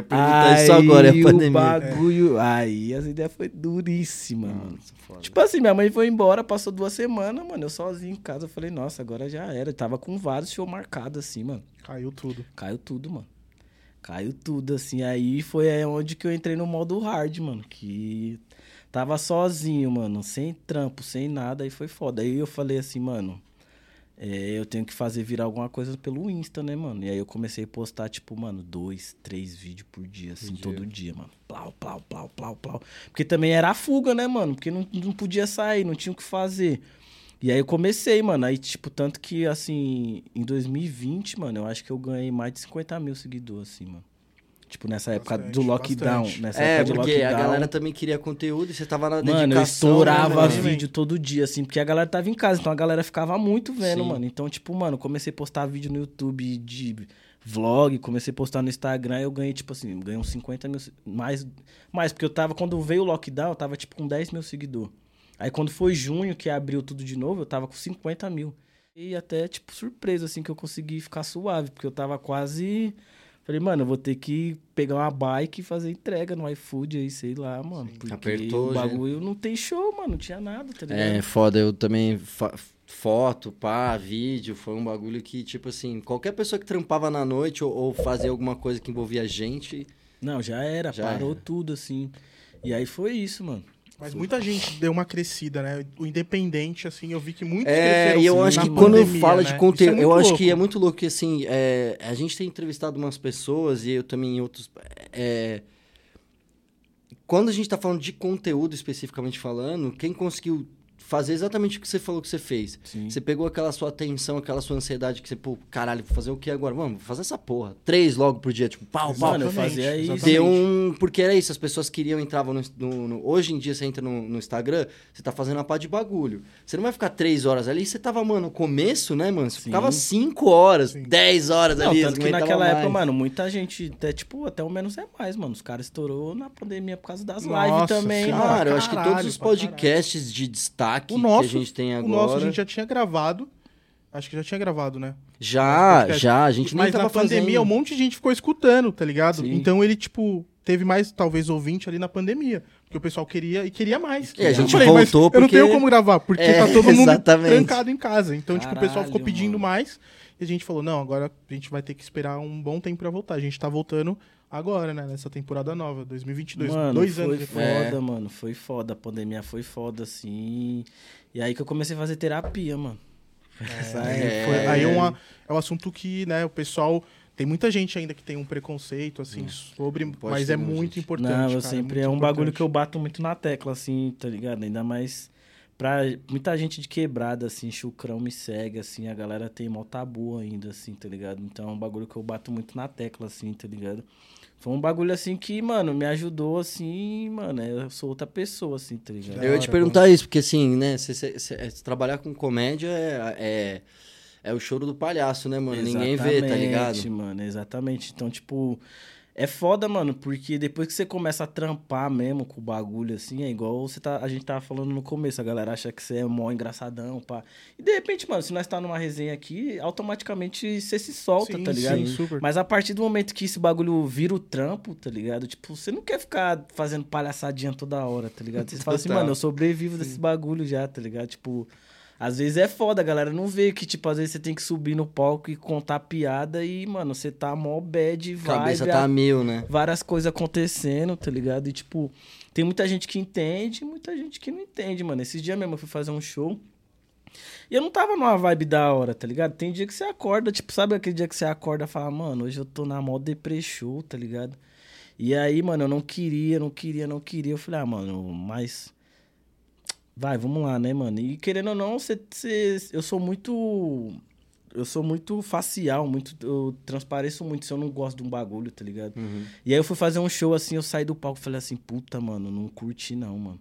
Perguntar isso agora, é a o pandemia. bagulho. Aí as ideias foi duríssima, mano. Nossa, foda. Tipo assim, minha mãe foi embora, passou duas semanas, mano. Eu sozinho em casa. Eu falei, nossa, agora já era. Eu tava com vários shows marcados, assim, mano. Caiu tudo. Caiu tudo, mano. Caiu tudo, assim. Aí foi aí onde que eu entrei no modo hard, mano. Que tava sozinho, mano. Sem trampo, sem nada. Aí foi foda. Aí eu falei assim, mano. É, eu tenho que fazer virar alguma coisa pelo Insta, né, mano? E aí eu comecei a postar, tipo, mano, dois, três vídeos por dia, assim, dia. todo dia, mano. Plau, plau, plau, plau, plau. Porque também era a fuga, né, mano? Porque não, não podia sair, não tinha o que fazer. E aí eu comecei, mano. Aí, tipo, tanto que, assim, em 2020, mano, eu acho que eu ganhei mais de 50 mil seguidores, assim, mano. Tipo, nessa época Bastante, do lockdown. bastante. Nessa É, época de porque a lockdown. galera também queria conteúdo e você tava na dedicação. Mano, eu né, estourava mano? vídeo todo dia, assim, porque a galera tava em casa, então a galera ficava muito vendo, Sim. mano. Então, tipo, mano, comecei a postar vídeo no YouTube de vlog, comecei a postar no Instagram, eu ganhei, tipo assim, ganhei uns 50 mil, mais, mais, porque eu tava, quando veio o lockdown, eu tava, tipo, com 10 mil seguidores. Aí, quando foi junho, que abriu tudo de novo, eu tava com 50 mil. E até, tipo, surpresa, assim, que eu consegui ficar suave, porque eu tava quase... Falei, mano, eu vou ter que pegar uma bike e fazer entrega no iFood aí, sei lá, mano. Porque Apertou, o já. bagulho não tem show, mano, não tinha nada, tá ligado? É, foda, eu também. foto, pá, vídeo, foi um bagulho que, tipo assim, qualquer pessoa que trampava na noite ou, ou fazia alguma coisa que envolvia gente. Não, já era, Já parou era. tudo, assim. E aí foi isso, mano. Mas muita gente deu uma crescida, né? O independente, assim, eu vi que muitos É, e eu acho que pandemia, quando fala de né? conteúdo, Isso é eu muito acho que é louco. muito louco que, assim, é, a gente tem entrevistado umas pessoas e eu também em outros. é, quando a gente tá falando de conteúdo especificamente falando, quem conseguiu fazer exatamente o que você falou que você fez. Sim. Você pegou aquela sua atenção, aquela sua ansiedade que você, pô, caralho, vou fazer o que agora? Vamos, vou fazer essa porra. Três logo por dia, tipo, pau, pau. Mano, eu fazia isso. Deu um. Porque era isso, as pessoas queriam, entravam no, no- no- Hoje em dia, você entra no, no Instagram, você tá fazendo uma pá de bagulho. Você não vai ficar três horas ali, você tava, mano, no começo, né, mano? Você Sim. ficava cinco horas, Sim. dez horas Não, ali. tanto que naquela mais. época, mano, muita gente, até, tipo, até o menos é mais, mano. Os caras estourou na pandemia por causa das lives Nossa também, senhora. mano. Cara, eu acho que todos os caralho. podcasts de destaque O nosso, que a gente tem O agora. nosso a gente já tinha gravado. Acho que já tinha gravado, né? Já, podcast. já, a gente nem Mas tava na pandemia fazendo. um monte de gente ficou escutando, tá ligado? Sim. Então ele, tipo, teve mais, talvez, ouvinte ali na pandemia. Porque o pessoal queria e queria mais. E a Eu gente falei, mas voltou Eu não porque- tenho como gravar, porque É, tá todo mundo exatamente. trancado em casa. Então, tipo, o pessoal ficou Caralho, pedindo mano. mais. E a gente falou, não, agora a gente vai ter que esperar um bom tempo pra voltar. A gente tá voltando agora, né? Nessa temporada nova, 2022. Mano, dois foi anos depois. foda, É. mano. Foi foda. A pandemia foi foda, assim. E aí que eu comecei a fazer terapia, mano. Essa É. Foi- aí é, uma, é um assunto que, né, o pessoal. Tem muita gente ainda que tem um preconceito, assim, sobre. pode Mas é não, muito gente. importante. Não, eu cara, sempre muito é um bagulho importante. que eu bato muito na tecla, assim, tá ligado? Ainda mais pra muita gente de quebrada, assim, chucrão me segue, assim, a galera tem mó tabu ainda, assim, tá ligado? Então é um bagulho que eu bato muito na tecla, assim, tá ligado? Foi um bagulho, assim, que, mano, me ajudou, assim, mano, eu sou outra pessoa, assim, tá ligado? Eu ia te perguntar isso, porque assim, né, cê, cê- cê- é, trabalhar com comédia é, é, é o choro do palhaço, né, mano? Ninguém vê, tá ligado? Exatamente, mano, exatamente. Então, tipo, é foda, mano, porque depois que você começa a trampar mesmo com o bagulho, assim, é igual você tá, a gente tava falando no começo, a galera acha que você é mó engraçadão, pá. E de repente, mano, se nós tá numa resenha aqui, automaticamente você se solta, Sim, tá ligado? sim, super. Mas a partir do momento que esse bagulho vira o trampo, tá ligado? Tipo, você não quer ficar fazendo palhaçadinha toda hora, tá ligado? Você fala assim, mano, eu sobrevivo desse bagulho já, tá ligado? Tipo, às vezes é foda, a galera não vê que, tipo, às vezes você tem que subir no palco e contar piada e, mano, você tá mó bad, A cabeça tá a- mil, né? várias coisas acontecendo, tá ligado? E, tipo, tem muita gente que entende e muita gente que não entende, mano. Esses dias mesmo eu fui fazer um show e eu não tava numa vibe da hora, tá ligado? Tem dia que você acorda, tipo, sabe aquele dia que você acorda e fala, mano, hoje eu tô na mó deprê show, tá ligado? E aí, mano, eu não queria, não queria, não queria. Eu falei, ah, mano, mas. Vai, vamos lá, né, mano? E querendo ou não, você, você- eu sou muito. Eu sou muito facial, muito. Eu transpareço muito se eu não gosto de um bagulho, tá ligado? Uhum. E aí eu fui fazer um show assim, eu saí do palco e falei assim, puta, mano, não curti não, mano.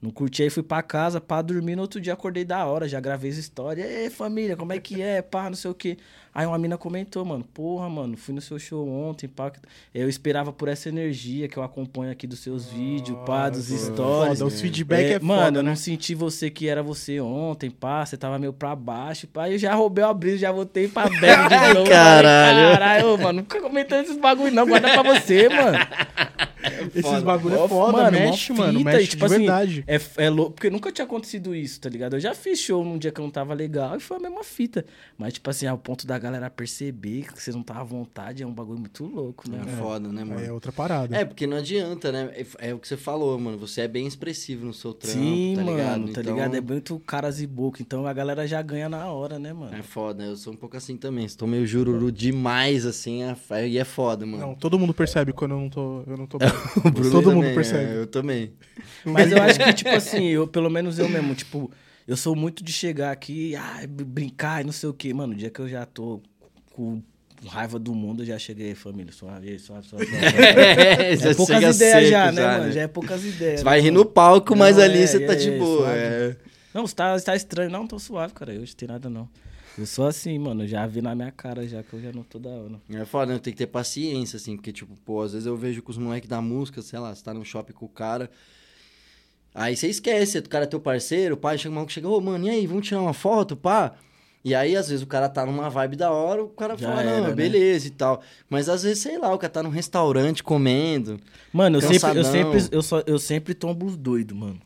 Não curti, aí fui pra casa, pá, dormir, no outro dia acordei da hora, já gravei as histórias. Ei, família, como é que é, pá, não sei o quê. Aí uma mina comentou, mano, porra, mano, fui no seu show ontem, pá. Eu esperava por essa energia que eu acompanho aqui dos seus vídeos, pá, dos Nossa, stories. Foda, os feedback é, mano, foda, eu né? não senti você que era você ontem, pá, você tava meio pra baixo, pá, aí eu já roubei a brisa, já voltei pra (laughs) bela de novo. Caralho. Falei, Caralho, mano, nunca comentando esses bagulho não, guarda pra você, mano. Esses bagulho é foda, mano, mexe, mano, fita, mexe e, tipo de assim, verdade. É, é louco, porque nunca tinha acontecido isso, tá ligado? Eu já fiz show num dia que eu não tava legal e foi a mesma fita. Mas, tipo assim, ao ponto da galera perceber que você não tá à vontade, é um bagulho muito louco, né? É foda, né, mano? É outra parada. É, porque não adianta, né? É, é o que você falou, mano. Você é bem expressivo no seu trampo, Sim, tá mano, ligado? tá Então, ligado? É muito caras e boca, então a galera já ganha na hora, né, mano? É foda, eu sou um pouco assim também. Estou meio jururu demais, assim, é- e é foda, mano. Não, todo mundo percebe quando eu não tô, eu não tô bem. (laughs) (laughs) Todo mundo também, percebe. é, eu também. Mas eu acho que, (laughs) tipo assim, eu, pelo menos eu mesmo, tipo, eu sou muito de chegar aqui, ah, br- brincar e não sei o quê. Mano, o dia que eu já tô com raiva do mundo, eu já cheguei, família, suave, suave, suave. suave. (laughs) É, É já poucas chega ideias seco já, né, mano? Já é poucas ideias. Você vai né, rir mano? no palco, mas Não, ali é, você tá é, de é, boa. suave. é. Não, você tá, você tá estranho. Não, tô suave, cara. Hoje tem nada, não. Eu sou assim, mano. Já vi na minha cara já que eu já não tô da hora. É foda, né? Tem que ter paciência, assim, porque, tipo, pô, às vezes eu vejo com os moleques da música, sei lá, você tá no shopping com o cara. Aí você esquece, o cara é teu parceiro, o pai chega, o maluco chega, ô, mano, e aí, vamos tirar uma foto, pá? E aí, às vezes, o cara tá numa vibe da hora, o cara Já fala, era, não, né? beleza e tal. Mas às vezes, sei lá, o cara tá num restaurante comendo. Mano, eu sempre, eu Cansadão. sempre, eu só, eu sempre tombo os doidos, mano.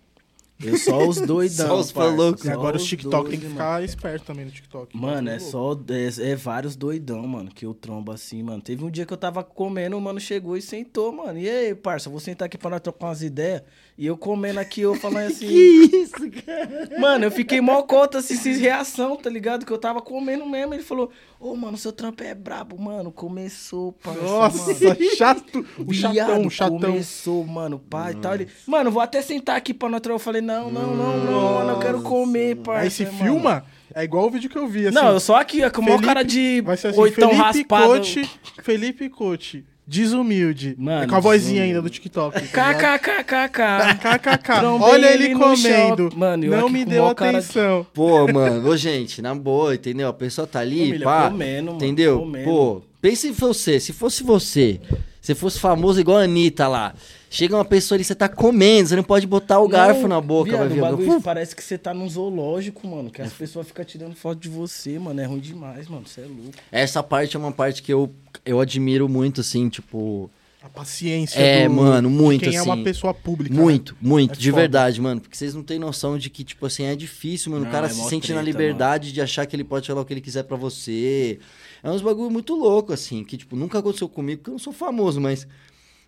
Eu só os doidão. Só os. E agora os TikTok tem que ficar esperto também no TikTok. Mano, é Tá só. É, é vários doidão, mano, que eu trombo assim, mano. Teve um dia que eu tava comendo, o mano chegou e sentou, mano. E aí, parça, vou sentar aqui pra nós trocar umas ideias. E eu comendo aqui, eu falando assim. isso, cara? Mano, eu fiquei mó conta, assim, sem reação, tá ligado? Que eu tava comendo mesmo. Ele falou, ô, mano, seu trampo é brabo, mano. Começou, parça, Nossa, mano. (laughs) chato. O chatão, o chatão. Começou, mano, pai e tal. Ele, mano, vou até sentar aqui pra nós. Eu falei, não, não, não, não, mano, eu quero comer, parça. Aí se mano. filma, é igual o vídeo que eu vi, assim. Não, eu só aqui, ó, com o maior cara de Vai ser assim, oitão Felipe raspado. Coach, Felipe Coach, desumilde. Mano, é com a vozinha desumilde. ainda do TikTok. tá? KKKKK. KKK. Trombei Olha ele comendo. Mano, não me deu atenção. Pô, mano, ô, gente, na boa, entendeu? A pessoa tá ali, Família, pá. comendo, mano, entendeu? comendo. Pô, pense em você. Se fosse você, se fosse famoso igual a Anitta lá, chega uma pessoa ali, você tá comendo, você não pode botar o garfo Não, na boca, viado, vai vir o alguém, bagulho parece que você tá num zoológico, mano. Que as pessoas ficam tirando foto de você, mano. É ruim demais, mano. Você é louco. Essa parte é uma parte que eu, eu admiro muito, assim, tipo. A paciência É, do- mano, muito, quem é uma assim. pessoa pública. né? Muito, muito, É de foda. verdade, mano. Porque vocês não têm noção de que, tipo assim, é difícil, mano. Não, o cara é se sente na treta, liberdade de achar que ele pode falar o que ele quiser pra você. É uns bagulho muito louco, assim, que, tipo, nunca aconteceu comigo, porque eu não sou famoso, mas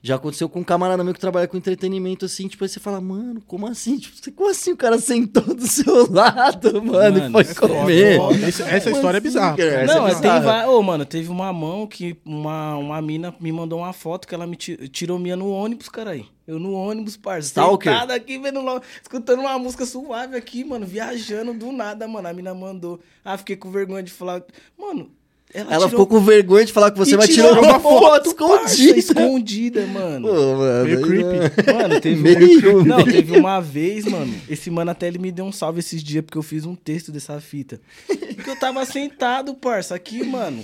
Já aconteceu com um camarada meu que trabalha com entretenimento, assim, tipo, aí você fala, mano, como assim? (laughs) Tipo, você- como assim o cara sentou do seu (laughs) lado, mano, Mano, e foi é foda, comer? foda. Esse- essa Como história é assim, bizarra. cara? Essa Não, é tem bizarra. vai... Ô, mano, teve uma mão que uma, uma mina me mandou uma foto que ela me ti- tirou minha no ônibus, caralho. Eu no ônibus, parça. Stalker? Sentado aqui, vendo escutando uma música suave aqui, mano, viajando do nada, mano. A mina mandou. Ah, fiquei com vergonha de falar. Mano, ela, Ela tirou... ficou com vergonha de falar com você, e mas tirou tirou uma foto parça, escondida. escondida, mano. Pô, mano, Meio creepy. não- Mano, teve (laughs) Meio, Não, teve uma vez, mano. Esse mano até ele me deu um salve esses dias, porque eu fiz um texto dessa fita. Porque eu tava sentado, parça, aqui, mano.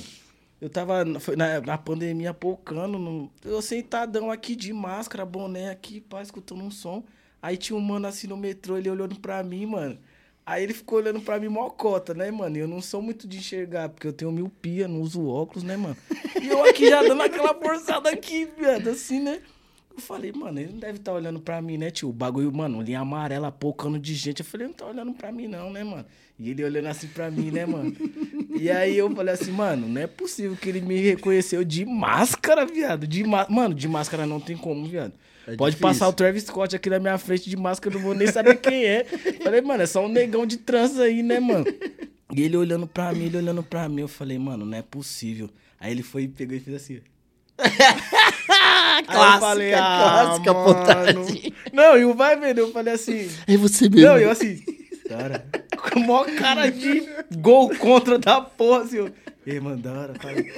Eu tava na, na pandemia pocando, no- eu sentadão aqui de máscara, boné aqui, pá, escutando um som. Aí tinha um mano assim no metrô, ele olhando pra mim, mano. Aí ele ficou olhando pra mim mocota, né, mano? Eu não sou muito de enxergar, porque eu tenho miopia, não uso óculos, né, mano? E eu aqui já dando aquela forçada aqui, viado, assim, né? Eu falei, mano, ele não deve estar olhando pra mim, né, tio? O bagulho, mano, linha amarela, pocando de gente. Eu falei, não tá olhando pra mim, não, né, mano? E ele olhando assim pra mim, né, mano? E aí eu falei assim, mano, não é possível que ele me reconheceu de máscara, viado. De ma... Mano, de máscara não tem como, viado. É Pode difícil. passar o Travis Scott aqui na minha frente de máscara, eu não vou nem saber quem é. Falei, mano, é só um negão de trança aí, né, mano? E ele olhando pra mim, ele olhando pra mim, eu falei, mano, não é possível. Aí ele foi, pegou e fez assim. (laughs) Aí eu Clássica, falei, clássica ah, mano. pontagem. Não, e o vai vendo, eu falei assim. É você mesmo. Não, eu assim. Cara, com a maior cara de gol contra da porra, assim. Eu, Ei, mano, da hora, falei.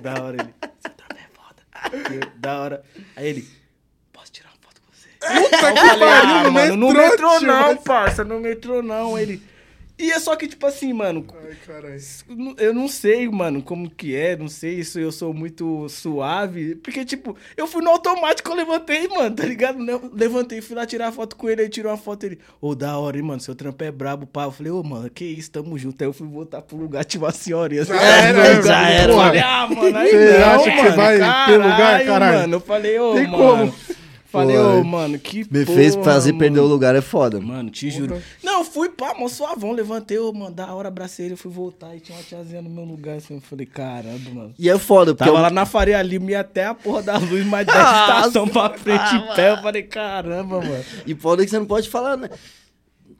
Da hora ele. Você também é foda. Eu, da hora. Aí ele. Posso tirar uma foto com você? Puta falei, pariu, ah, no mano, no metrô, metrô tio, não, parça, no metrô não. Ele. E é só que, tipo assim, mano, Ai, caralho. eu não sei, mano, como que é, não sei se eu sou muito suave. Porque, tipo, eu fui no automático, eu levantei, mano, tá ligado? Eu Levantei, fui lá tirar foto com ele, aí tirou uma foto ele. Ô, da hora, hein, mano, seu trampo é brabo, pá. Eu falei, ô, mano, que isso, tamo junto. Aí eu fui voltar pro lugar, tinha uma senhorinha. assim, Já era, já era, falei, ah, mano, aí Você não, acha que você mano, vai ter lugar, caralho? mano. Eu falei, ô, Tem mano. como. Falei, ô, mano, que Me porra, fez fazer mano. perder o lugar é foda. Mano, te juro. Não, eu fui, pá, mó suavão, levantei, eu, mano, da hora, abracei ele, eu fui voltar e tinha uma tiazinha no meu lugar, assim, eu falei, caramba, mano. E é foda, porque Tava eu- lá na Faria Lima e até a porra da luz, mais 10 Nossa, estação (laughs) pra frente em pé, eu falei, caramba, mano. E foda que você não pode falar, né?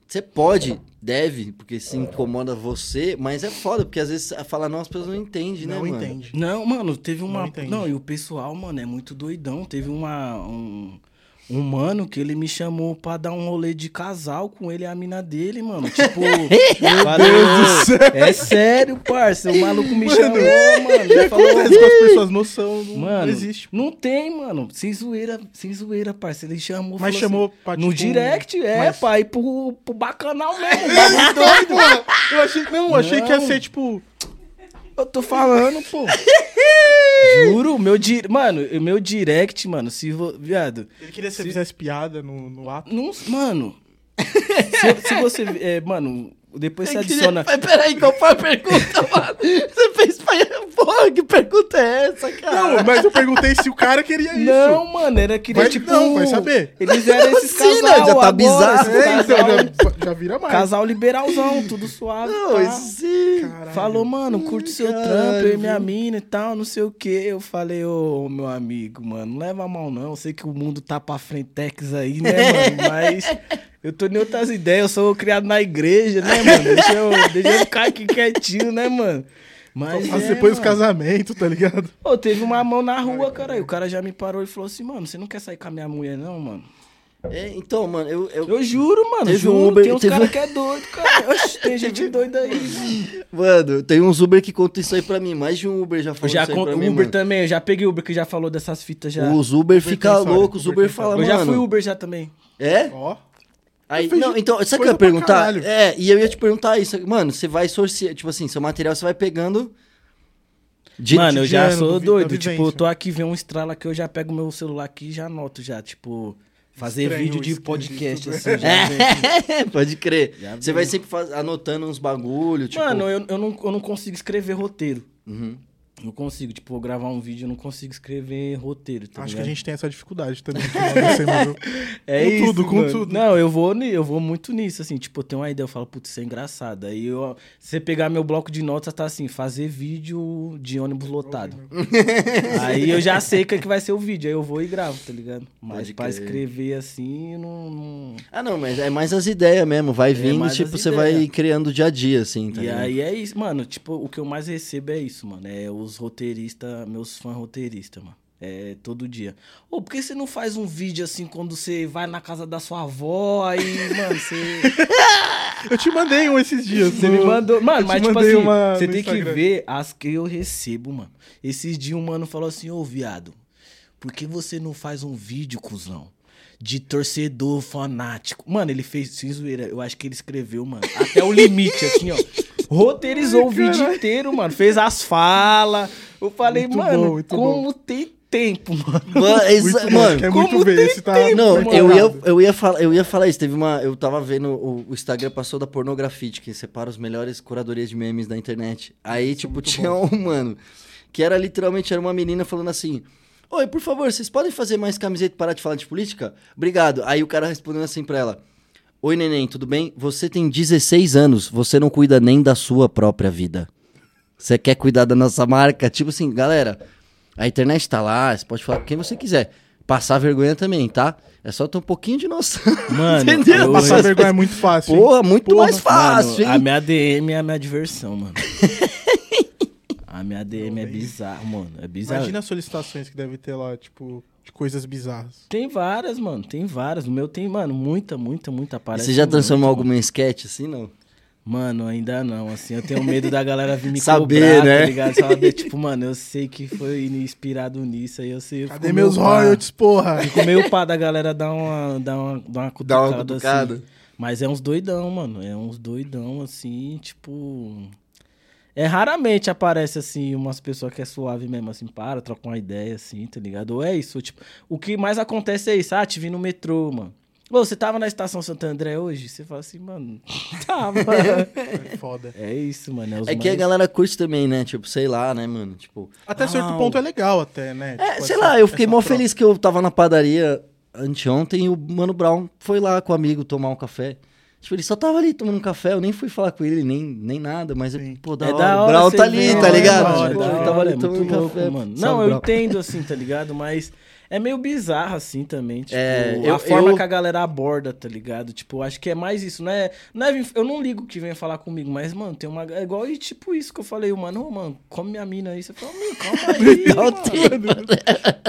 Você pode, deve, porque se incomoda você, mas é foda, porque às vezes fala não, as pessoas não entendem, né, Não mano? entende. Não, mano, teve uma. Não Não, e o pessoal, mano, é muito doidão. Teve uma. Um, um mano que ele me chamou pra dar um rolê de casal com ele e a mina dele, mano. (laughs) Tipo, meu Deus do céu. É sério, parça. O maluco me chamou, (laughs) mano. O que Ele falou, com as pessoas? Noção não, Mano, não existe. Não tem, mano. Sem zoeira, sem zoeira, parça. Ele chamou. Mas chamou assim, pra, No tipo, direct, é, mas- pai, pro, pro bacanal mesmo. (laughs) doido. Mano, eu achei, não, eu achei que ia Não. ser tipo. Eu tô falando, pô. (laughs) Juro, meu di... Mano, meu direct, mano, se vo... Viado. Ele queria que você fizesse piada no, no ato. Não, mano. (laughs) se, se você. É, mano, depois você adiciona. Mas peraí, qual foi a pergunta, (laughs) mano? Você fez. Porra, que pergunta é essa, cara? Não, mas eu perguntei se o cara queria isso. Não, mano, era queria Vai- tipo. não, vai saber. Eles eram esses Sim, né? casal Já tá agora, bizarro. É, então, já, já vira mais. casal liberalzão, tudo suave. Não, sim. Caralho. Falou, mano, curte seu Caralho, trampo, eu e minha mina e tal, não sei o que. Eu falei, ô, meu amigo, mano, não leva a mal não. Eu sei que o mundo tá pra frentex aí, né, mano? Mas eu tô em outras ideias, eu sou criado na igreja, né, mano? Deixa eu, deixa eu ficar aqui quietinho, né, mano? Mas. Mas é, depois do mano. casamento, tá ligado? Pô, teve uma mão na rua, cara. E o cara já me parou e falou assim, mano, você não quer sair com a minha mulher, não, mano? É, então, mano, eu. eu- Eu juro, mano. Teve juro, um Uber- tem uns teve- caras que é doido, cara. Oxe, tem gente doida aí, mano. Mano, tem uns Uber que contam isso aí pra mim. Mais de um Uber já Eu falou já isso aí pra o mim, Uber mano. também, eu já peguei Uber que já falou dessas fitas já. Os Uber tem fica louco, os Uber Uber fala, eu mano. já fui Uber já também. É? Ó. Aí, não, então, sabe o que eu ia perguntar? caralho. É, e eu ia te perguntar isso. Mano, você vai sorciar, tipo assim, seu material você vai pegando. de- Mano, eu já sou doido. Tipo, eu tô aqui vendo um estrala que eu já pego meu celular aqui e já anoto já. Tipo, fazer Estranho, vídeo de podcast né? assim. Já (laughs) vem. Pode crer. Já Você vai sempre faz- anotando uns bagulho, tipo. Mano, eu, eu, não, eu não consigo escrever roteiro. Uhum. Não consigo, tipo, eu gravar um vídeo, eu não consigo escrever roteiro, tá Acho que a ligado? gente tem essa dificuldade também. (laughs) É Com isso, tudo, com mano. tudo. Não, eu vou, eu vou muito nisso, assim, tipo, eu tenho uma ideia, eu falo, putz, isso é engraçado. Aí eu, se você pegar meu bloco de notas, tá assim, fazer vídeo de ônibus lotado. (laughs) aí eu já sei o que, é que vai ser o vídeo, aí eu vou e gravo, tá ligado? Mas Pode pra crer. escrever assim, não. não- Ah, não, mas é mais as ideias mesmo. Vai vindo, mais tipo, você vai ideias. criando dia a dia, assim, tá e ligado? aí é isso, mano, tipo, o que eu mais recebo é isso, mano. É os roteiristas, meus fãs roteiristas, mano. É todo dia. Ô, por que você não faz um vídeo assim quando você vai na casa da sua avó, aí, mano, você. (laughs) Eu te mandei um esses dias. Você no- me mandou. eu Mano, te mas tipo assim, uma você tem que ver as que eu recebo, mano. Esses dias um mano falou assim, ô viado, por que você não faz um vídeo, cuzão? De torcedor fanático. Mano, ele fez, sem zoeira, eu acho que ele escreveu, mano, até o limite, assim, ó. (laughs) Roteirizou o vídeo inteiro, mano. Fez as falas. Eu falei, Muito mano, bom, como tem tempo, mano. Mano, (laughs) é isso- Muito bom, mano, quer muito tem Esse tá Não, tá eu ia, eu, ia falar, eu ia falar isso. Teve uma. Eu tava vendo. O, o Instagram passou da Pornografite, que separa os melhores curadorias de memes da internet. Aí, tipo, tinha um, mano, que era literalmente era uma menina falando assim. Oi, por favor, vocês podem fazer mais camiseta e parar de falar de política? Obrigado. Aí o cara respondendo assim pra ela: Oi, neném, tudo bem? Você tem 16 anos, você não cuida nem da sua própria vida. Você quer cuidar da nossa marca? Tipo assim, galera, a internet tá lá, você pode falar com quem você quiser. Passar vergonha também, tá? É só ter um pouquinho de noção. (laughs) Mano, Entendeu? eu- Passar vergonha é muito fácil. hein? Porra, muito Porra, mais fácil, Mano, a minha DM é a minha diversão, mano. (laughs) a minha DM é bizarro, mano. É bizarro. Imagina as solicitações que deve ter lá, tipo, de coisas bizarras. Tem várias, mano. Tem várias. O meu tem, mano, muita, muita, muita. Aparece Você já transformou muito, alguma em sketch assim, não? Mano. Ainda não. Assim, eu tenho medo da galera vir me Saber, cobrar, né? tá ligado? Saber, tipo, mano, eu sei que foi inspirado nisso aí. Eu sei. eu Cadê meus royalties, porra? Fico meio pá da galera dar uma, dar uma, dar uma Dá cutucada, uma cutucada. assim. Mas é uns doidão, mano. É uns doidão, assim, tipo. É raramente aparece, assim, umas pessoas que é suave mesmo, assim, para, troca uma ideia, assim, tá ligado? Ou é isso, tipo, o que mais acontece é isso, ah, te vi no metrô, mano. Ô, você tava na estação Santo André hoje? Você fala assim, mano, (laughs) tava. É foda. é isso, mano. É, os É que a mais- galera curte também, né? Tipo, sei lá, né, mano? Tipo. Até certo ah, ponto é legal, até, né? É, Tipo, sei essa- lá, eu fiquei mó troca. feliz que eu tava na padaria anteontem e o Mano Brown foi lá com o amigo tomar um café. Tipo, ele só tava ali tomando um café, eu nem fui falar com ele, nem, nem nada, mas, eu, Sim. pô, da É hora, da o hora Brown você tá ali, tá ligado? Tipo, É ele tava ali é tomando um louco, café. mano. Salve, Não, eu Brown. entendo, assim, tá ligado? Mas é meio bizarro, assim, também. Tipo, É, a eu- forma eu- que a galera aborda, tá ligado? Tipo, acho que é mais isso, não é, não é... Eu não ligo que venha falar comigo, mas, mano, tem uma... É igual, e tipo isso que eu falei, mano, ô, mano, come minha mina aí. Você fala, meu, calma aí, mano.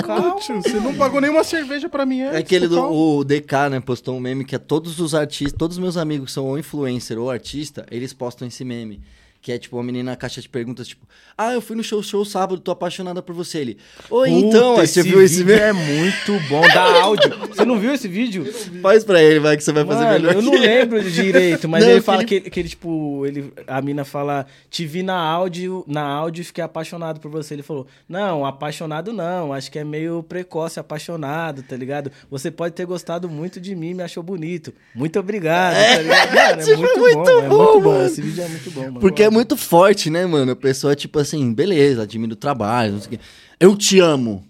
Calma. (laughs) Tio, você não pagou nenhuma cerveja pra mim antes. É aquele do calma. o DK, né? Postou um meme que é todos os artistas, todos os meus amigos que são ou influencer ou artista, eles postam esse meme. Que é tipo uma menina na caixa de perguntas, tipo, ah, eu fui no show show sábado, tô apaixonada por você. Ele, oi, então, Puta, aí você viu esse vídeo meme? é muito bom, dá (laughs) áudio. Você não viu esse vídeo? Faz pra ele, vai, que você vai fazer Mano, melhor. eu não lembro direito, mas (laughs) Não, ele fala que, ele, que ele, tipo, ele, a mina fala, te vi na áudio, na áudio e fiquei apaixonado por você. Ele falou, não, apaixonado não, acho que é meio precoce apaixonado, tá ligado? Você pode ter gostado muito de mim, me achou bonito. Muito obrigado, tá ligado? Mano, é foi muito, muito bom, é bom, muito bom. mano. Esse vídeo é muito bom, mano. Porque é muito forte, né, mano? A pessoa, tipo assim, beleza, admira o trabalho, não sei o quê. Eu te amo.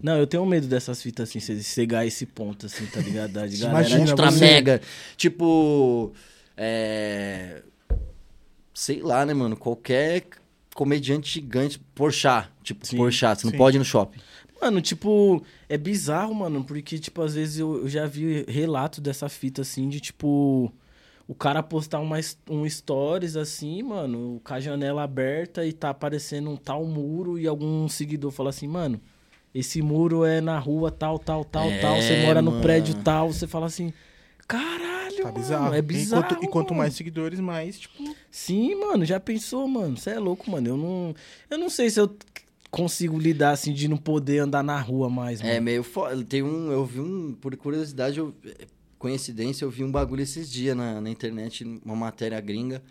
Não, eu tenho medo dessas fitas assim, se chegar a esse ponto, assim, tá ligado? Da- De (laughs) galera, Imagina, Ultra você- mega. Tipo. É. Sei lá, né, mano? Qualquer comediante gigante. Porchat. Tipo, Sim, Porchat. Você não sim. pode ir no shopping. Mano, tipo, é bizarro, mano, porque, tipo, às vezes eu, eu já vi relato dessa fita, assim, de, tipo, o cara postar uma, um stories, assim, mano, com a janela aberta e tá aparecendo um tal muro e algum seguidor fala assim, mano, esse muro é na rua tal, tal, tal, É, tal, você mora no mano. prédio tal, você fala assim, caralho, Tá mano, bizarro. é E bizarro, quanto, e quanto mano. mais seguidores, mais, tipo... Sim, mano, já pensou, mano? Você é louco, mano. Eu não, eu não sei se eu consigo lidar assim de não poder andar na rua mais, mano. É meio foda. Tem um. Eu vi um. Por curiosidade, eu, coincidência, eu vi um bagulho esses dias na, na internet, uma matéria gringa,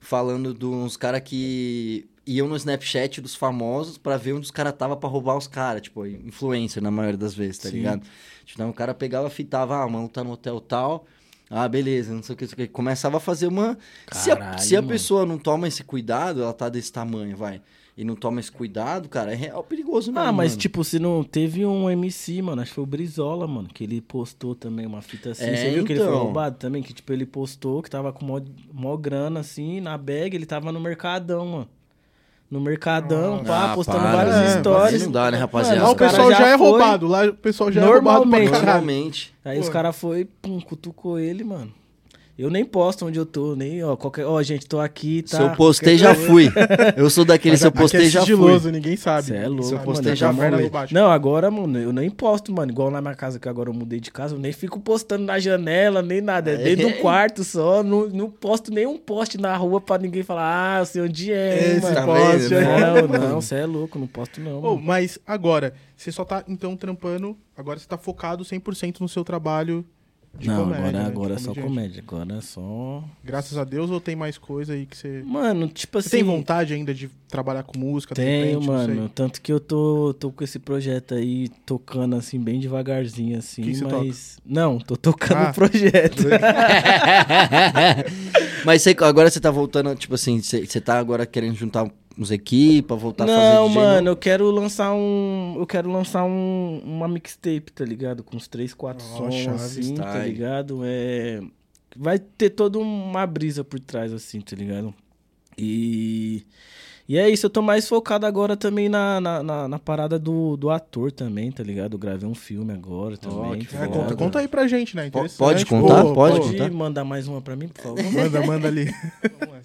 falando de uns caras que iam no Snapchat dos famosos pra ver onde os caras tava pra roubar os caras. Tipo, influencer na maioria das vezes, tá Sim. ligado? Tipo, então o cara pegava, fitava, ah, mano, tá no hotel tal. Ah, beleza, não sei o que, não sei o que. Começava a fazer uma. se a, Caralho, se a pessoa não toma esse cuidado, ela tá desse tamanho, vai. E não toma esse cuidado, cara, é real perigoso mesmo. Ah, mas mano. tipo, se não teve um MC, mano, acho que foi o Brizola, mano, que ele postou também uma fita assim. É, Você viu que ele foi então. roubado também? Que tipo, ele postou que tava com mó, mó grana assim, na bag, ele tava no Mercadão, mano. No Mercadão, pá, Ah, postando para, várias né? stories. Aí não dá, né, rapaziada? Lá os o pessoal já, já é foi roubado. Lá o pessoal já é roubado pra. Normalmente. Aí Pô. os caras foi, pum, cutucou ele, mano. Eu nem posto onde eu tô, nem, ó, qualquer, ó, gente, tô aqui, tá? Se eu postei, já fui. (laughs) Eu sou daquele, Mas se eu aqui é postei, já fui. ninguém sabe. Cê é louco, Se eu mano, postei, é já baixo. Não, agora, mano, eu nem posto, mano. Igual na minha casa, que agora eu mudei de casa, eu nem fico postando na janela, nem nada. É dentro do quarto só. Não, não posto nenhum poste na rua pra ninguém falar, ah, eu sei onde é, Esse mano. tá poste vendo? aí. Não, (laughs) não, você é louco, não posto não. Mano. mas agora, você só tá, então, trampando... Agora você tá focado 100% no seu trabalho de não, comédia, agora, né, de agora é só comédia. Agora é só. Graças a Deus, ou tem mais coisa aí que você... Mano, tipo Você assim. tem vontade ainda de trabalhar com música? de Tenho, repente? Mano. sei. Tanto que eu tô, tô com esse projeto aí, tocando assim, bem devagarzinho, assim. Que você mas. Não, tô tocando Ah. o projeto. (laughs) (laughs) Mas você- agora você tá voltando, tipo assim, você, você tá agora querendo juntar uns equipes, voltar a fazer Não, DJ, mano, eu quero lançar um. Eu quero lançar um, uma mixtape, tá ligado? Com uns 3, 4 Ó, sons, chave, assim, tá style. ligado? É. Vai ter toda uma brisa por trás, assim, tá ligado? E. E é isso, eu tô mais focado agora também na, na, na, na parada do, do ator também, tá ligado? Eu gravei um filme agora também. tá É, foda. conta, ligado? conta aí pra gente, né? Pode contar? Pô, Pode Pode contar? mandar mais uma pra mim, por favor? Manda, manda ali.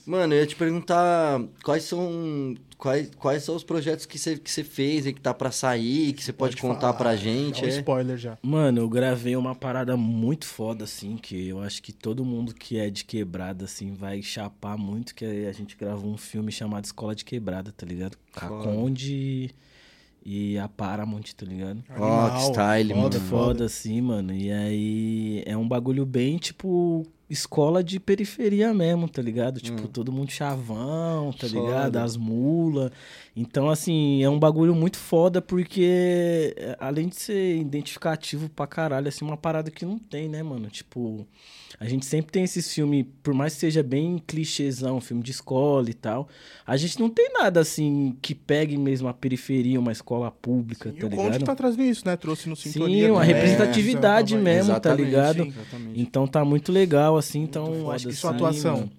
Mano, eu ia te perguntar quais são quais, quais são os projetos que você que você fez e que tá pra sair, que você pode, contar falar, pra gente. um é? spoiler já. Mano, eu gravei uma parada muito foda, assim, que eu acho que todo mundo que é de quebrada, assim, vai chapar muito, que a gente gravou um filme chamado Escola de Quebrada, tá ligado? Com a Foda. Conde e a Paramount, tá ligado? Ó, que Animal, style, foda, Muito mano. foda, assim, mano. E aí é um bagulho bem, tipo, escola de periferia mesmo, tá ligado? Tipo, todo mundo chavão, tá Hum. Foda. ligado? As mulas. Então, assim, é um bagulho muito foda porque, é, além de ser identificativo pra caralho, assim, uma parada que não tem, né, mano? Tipo, a gente sempre tem esses filmes, por mais que seja bem clichêzão, filme de escola e tal, a gente não tem nada, assim, que pegue mesmo a periferia, uma escola pública, E tá o ligado? Conde tá trazendo isso, né? Trouxe no Sintonia. Sim, uma representatividade É, mesmo, tá ligado? sim, exatamente. Então tá muito legal, assim, então foda. acho que E sua sim, atuação? mano.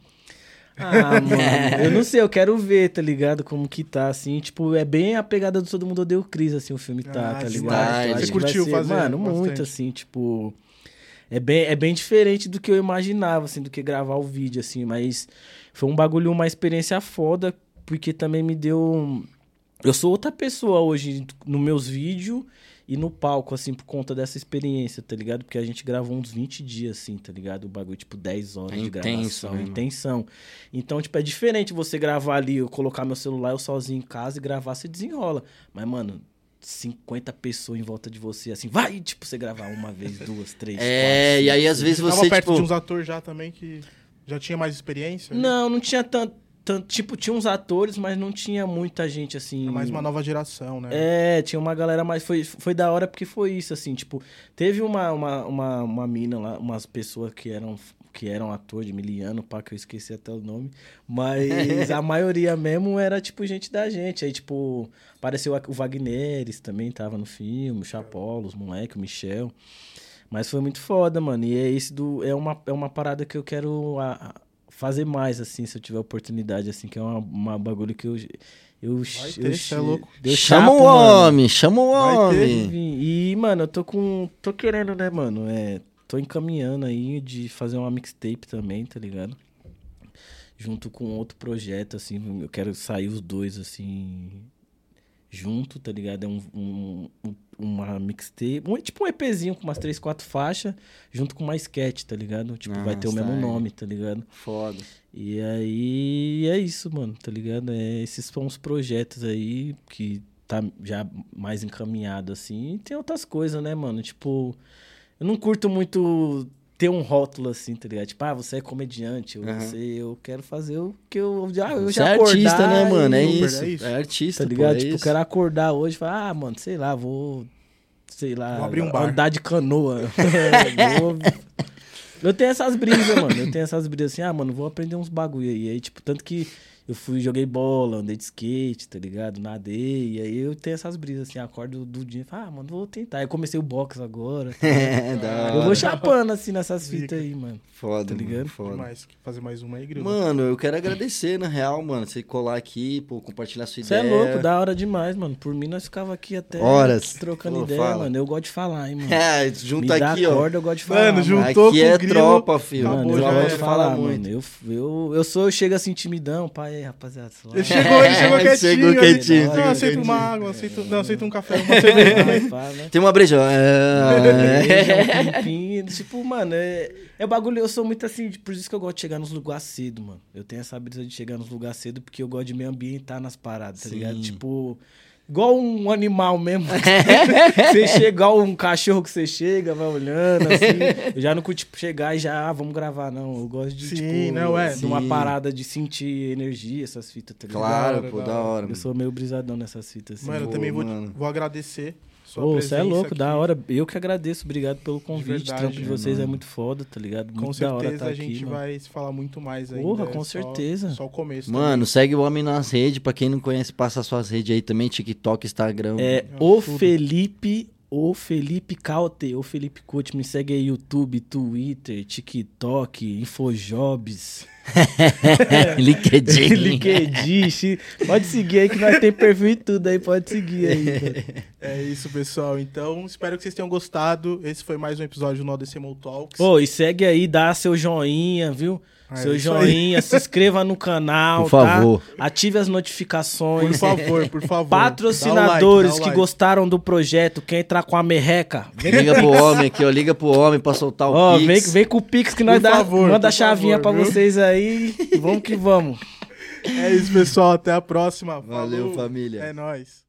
Ah, mano, (laughs) eu não sei, eu quero ver, tá ligado? Como que tá, assim, tipo, é bem a pegada do Todo Mundo o Cris, assim, o filme tá, Ah, tá ligado? Você curtiu ser, fazer Mano, bastante. muito, assim, tipo... É bem, é bem diferente do que eu imaginava, assim, do que gravar o vídeo, assim, mas foi um bagulho, uma experiência foda, porque também me deu... Eu sou outra pessoa hoje nos meus vídeos e no palco, assim, por conta dessa experiência, tá ligado? Porque a gente gravou uns 20 dias, assim, tá ligado? O bagulho, tipo, 10 horas É de intenso, gravação, né, intenção. Então, tipo, é diferente você gravar ali, eu colocar meu celular eu sozinho em casa e gravar, você desenrola. Mas, mano, 50 pessoas em volta de você, assim, vai, tipo, você gravar uma vez, (laughs) duas, três, É, quatro, e aí às vezes Tava você, perto tipo... de uns atores já também que já tinha mais experiência. né? Não, não tinha tanto, tanto. Tipo, tinha uns atores, mas não tinha muita gente assim. É mais uma nova geração, né? É, tinha uma galera mais. Foi, foi da hora porque foi isso, assim, tipo, teve uma, uma, uma, uma mina lá, umas pessoas que eram. Que eram ator de miliano, pá, que eu esqueci até o nome. Mas (laughs) a maioria mesmo era, tipo, gente da gente. Aí, tipo, apareceu o Wagneres também, tava no filme, o Chapolo, os moleque, o Michel. Mas foi muito foda, mano. E é esse do. É uma, é uma parada que eu quero a- a- fazer mais, assim, se eu tiver oportunidade, assim, que é uma, uma bagulho que eu. Eu, Vai ter, eu, é louco. eu chama chapo, o mano. homem, chama o ter. homem. E, mano, eu tô com. tô querendo, né, mano? É, tô encaminhando aí de fazer uma mixtape também, tá ligado? Junto com outro projeto, assim, eu quero sair os dois, assim, junto, tá ligado? É um, um- um- uma mixtape, um, tipo um EPzinho com umas três, quatro faixas, junto com uma sketch, tá ligado? Tipo, Ah, vai ter o mesmo style. nome, tá ligado? Foda. E aí é isso, mano, tá ligado? É, esses são os projetos aí que tá já mais encaminhado, assim. E tem outras coisas, né, mano? Tipo, eu não curto muito ter um rótulo assim, tá ligado? Tipo, ah, você é comediante, ou Aham. você, eu quero fazer o que eu já, eu Você já é artista, acordar né, mano? É e- Super, isso. é isso. É artista, Tá pô, ligado? é tipo, eu quero acordar hoje e falar, ah, mano, sei lá, vou. Sei lá, Vou abrir um bar. andar de canoa. (laughs) Vou- Eu tenho essas brisas, mano. Eu tenho essas brisas assim, ah, mano, vou aprender uns bagulho aí. Aí, tipo, tanto que eu fui, joguei bola, andei de skate, tá ligado? Nadei. E aí eu tenho essas brisas, assim, acordo do dia e falo, ah, mano, vou tentar. Aí eu comecei o box agora. tá (laughs) É, da eu vou chapando, assim, nessas fitas aí, mano. Foda, tá ligado? mano, foda. Demais. Fazer mais uma aí, Grilo. Mano, eu quero agradecer, na real, mano. Você colar aqui, pô, compartilhar sua Você é ideia. louco, da hora demais, mano. Por mim, nós ficava aqui até Horas. trocando Pô, ideia, fala. mano. Eu gosto de falar, hein, mano. (laughs) É, Me junta dá aqui, ó. corda, eu gosto de falar. Mano, mano. juntou Aqui com o é Grilo, tropa, filho. acabou, Mano, eu já gosto de fala falar, muito. mano. Eu, eu, eu sou, eu chego assim, timidão, pai, aí, rapaziada. Ele chegou, ele chegou (laughs) quietinho. chegou ali. quietinho, Não, chegou aceita uma água, aceita, não, aceita um café, uma cerveja. (laughs) Né? Tem uma breja. É. um pimpinho, tipo, mano, é, é bagulho, eu sou muito assim, por isso que eu gosto de chegar nos lugares cedo, mano. Eu tenho essa brisa de chegar nos lugares cedo porque eu gosto de me ambientar nas paradas, tá Sim. ligado? Tipo, igual um animal mesmo. (laughs) você chega, igual um cachorro que você chega, vai olhando, assim. Eu já não curto tipo, chegar e já, ah, vamos gravar, não. Eu gosto de, Sim, tipo, não, é. de uma parada de sentir energia, essas fitas, tá ligado? Claro, pô, da hora. Eu sou meio brisadão nessas fitas, assim. Mano, eu Pô, também vou, mano. vou agradecer sua Ô, você é louco, aqui. da hora. Eu que agradeço, obrigado pelo convite. o trampo de mano. vocês é muito foda, tá ligado? Muito Com da hora certeza tá a gente aqui, mano. vai se falar muito mais ainda. Porra, é com só- certeza. Só o começo. Mano, segue o homem nas redes. Pra quem não conhece, passa suas redes aí também. TikTok, Instagram. É É, o tudo. Felipe, o Felipe Caute, o Felipe Coach. Me segue aí YouTube, Twitter, TikTok, Infojobs, (laughs) LinkedIn. (laughs) LinkedIn. Pode seguir aí que nós tem perfil e tudo aí, pode seguir aí. (laughs) É isso, pessoal. Então, espero que vocês tenham gostado. Esse foi mais um episódio do No Decimal Talks. Ô, e segue aí, dá seu joinha, viu? É seu joinha, se inscreva no canal, Por favor. tá? Ative as Por notificações. favor, por favor. (laughs) Patrocinadores like, que like. gostaram do projeto, quer entrar com a merreca, vem, Liga pro homem aqui, ó. Liga pro homem pra soltar o ó, Pix. vem, vem com o Pix que nós Por dá, favor, manda a por chavinha favor, pra viu? vocês aí. Vamos que vamos. É isso, pessoal. Até a próxima. Valeu, Falou. família. É nóis.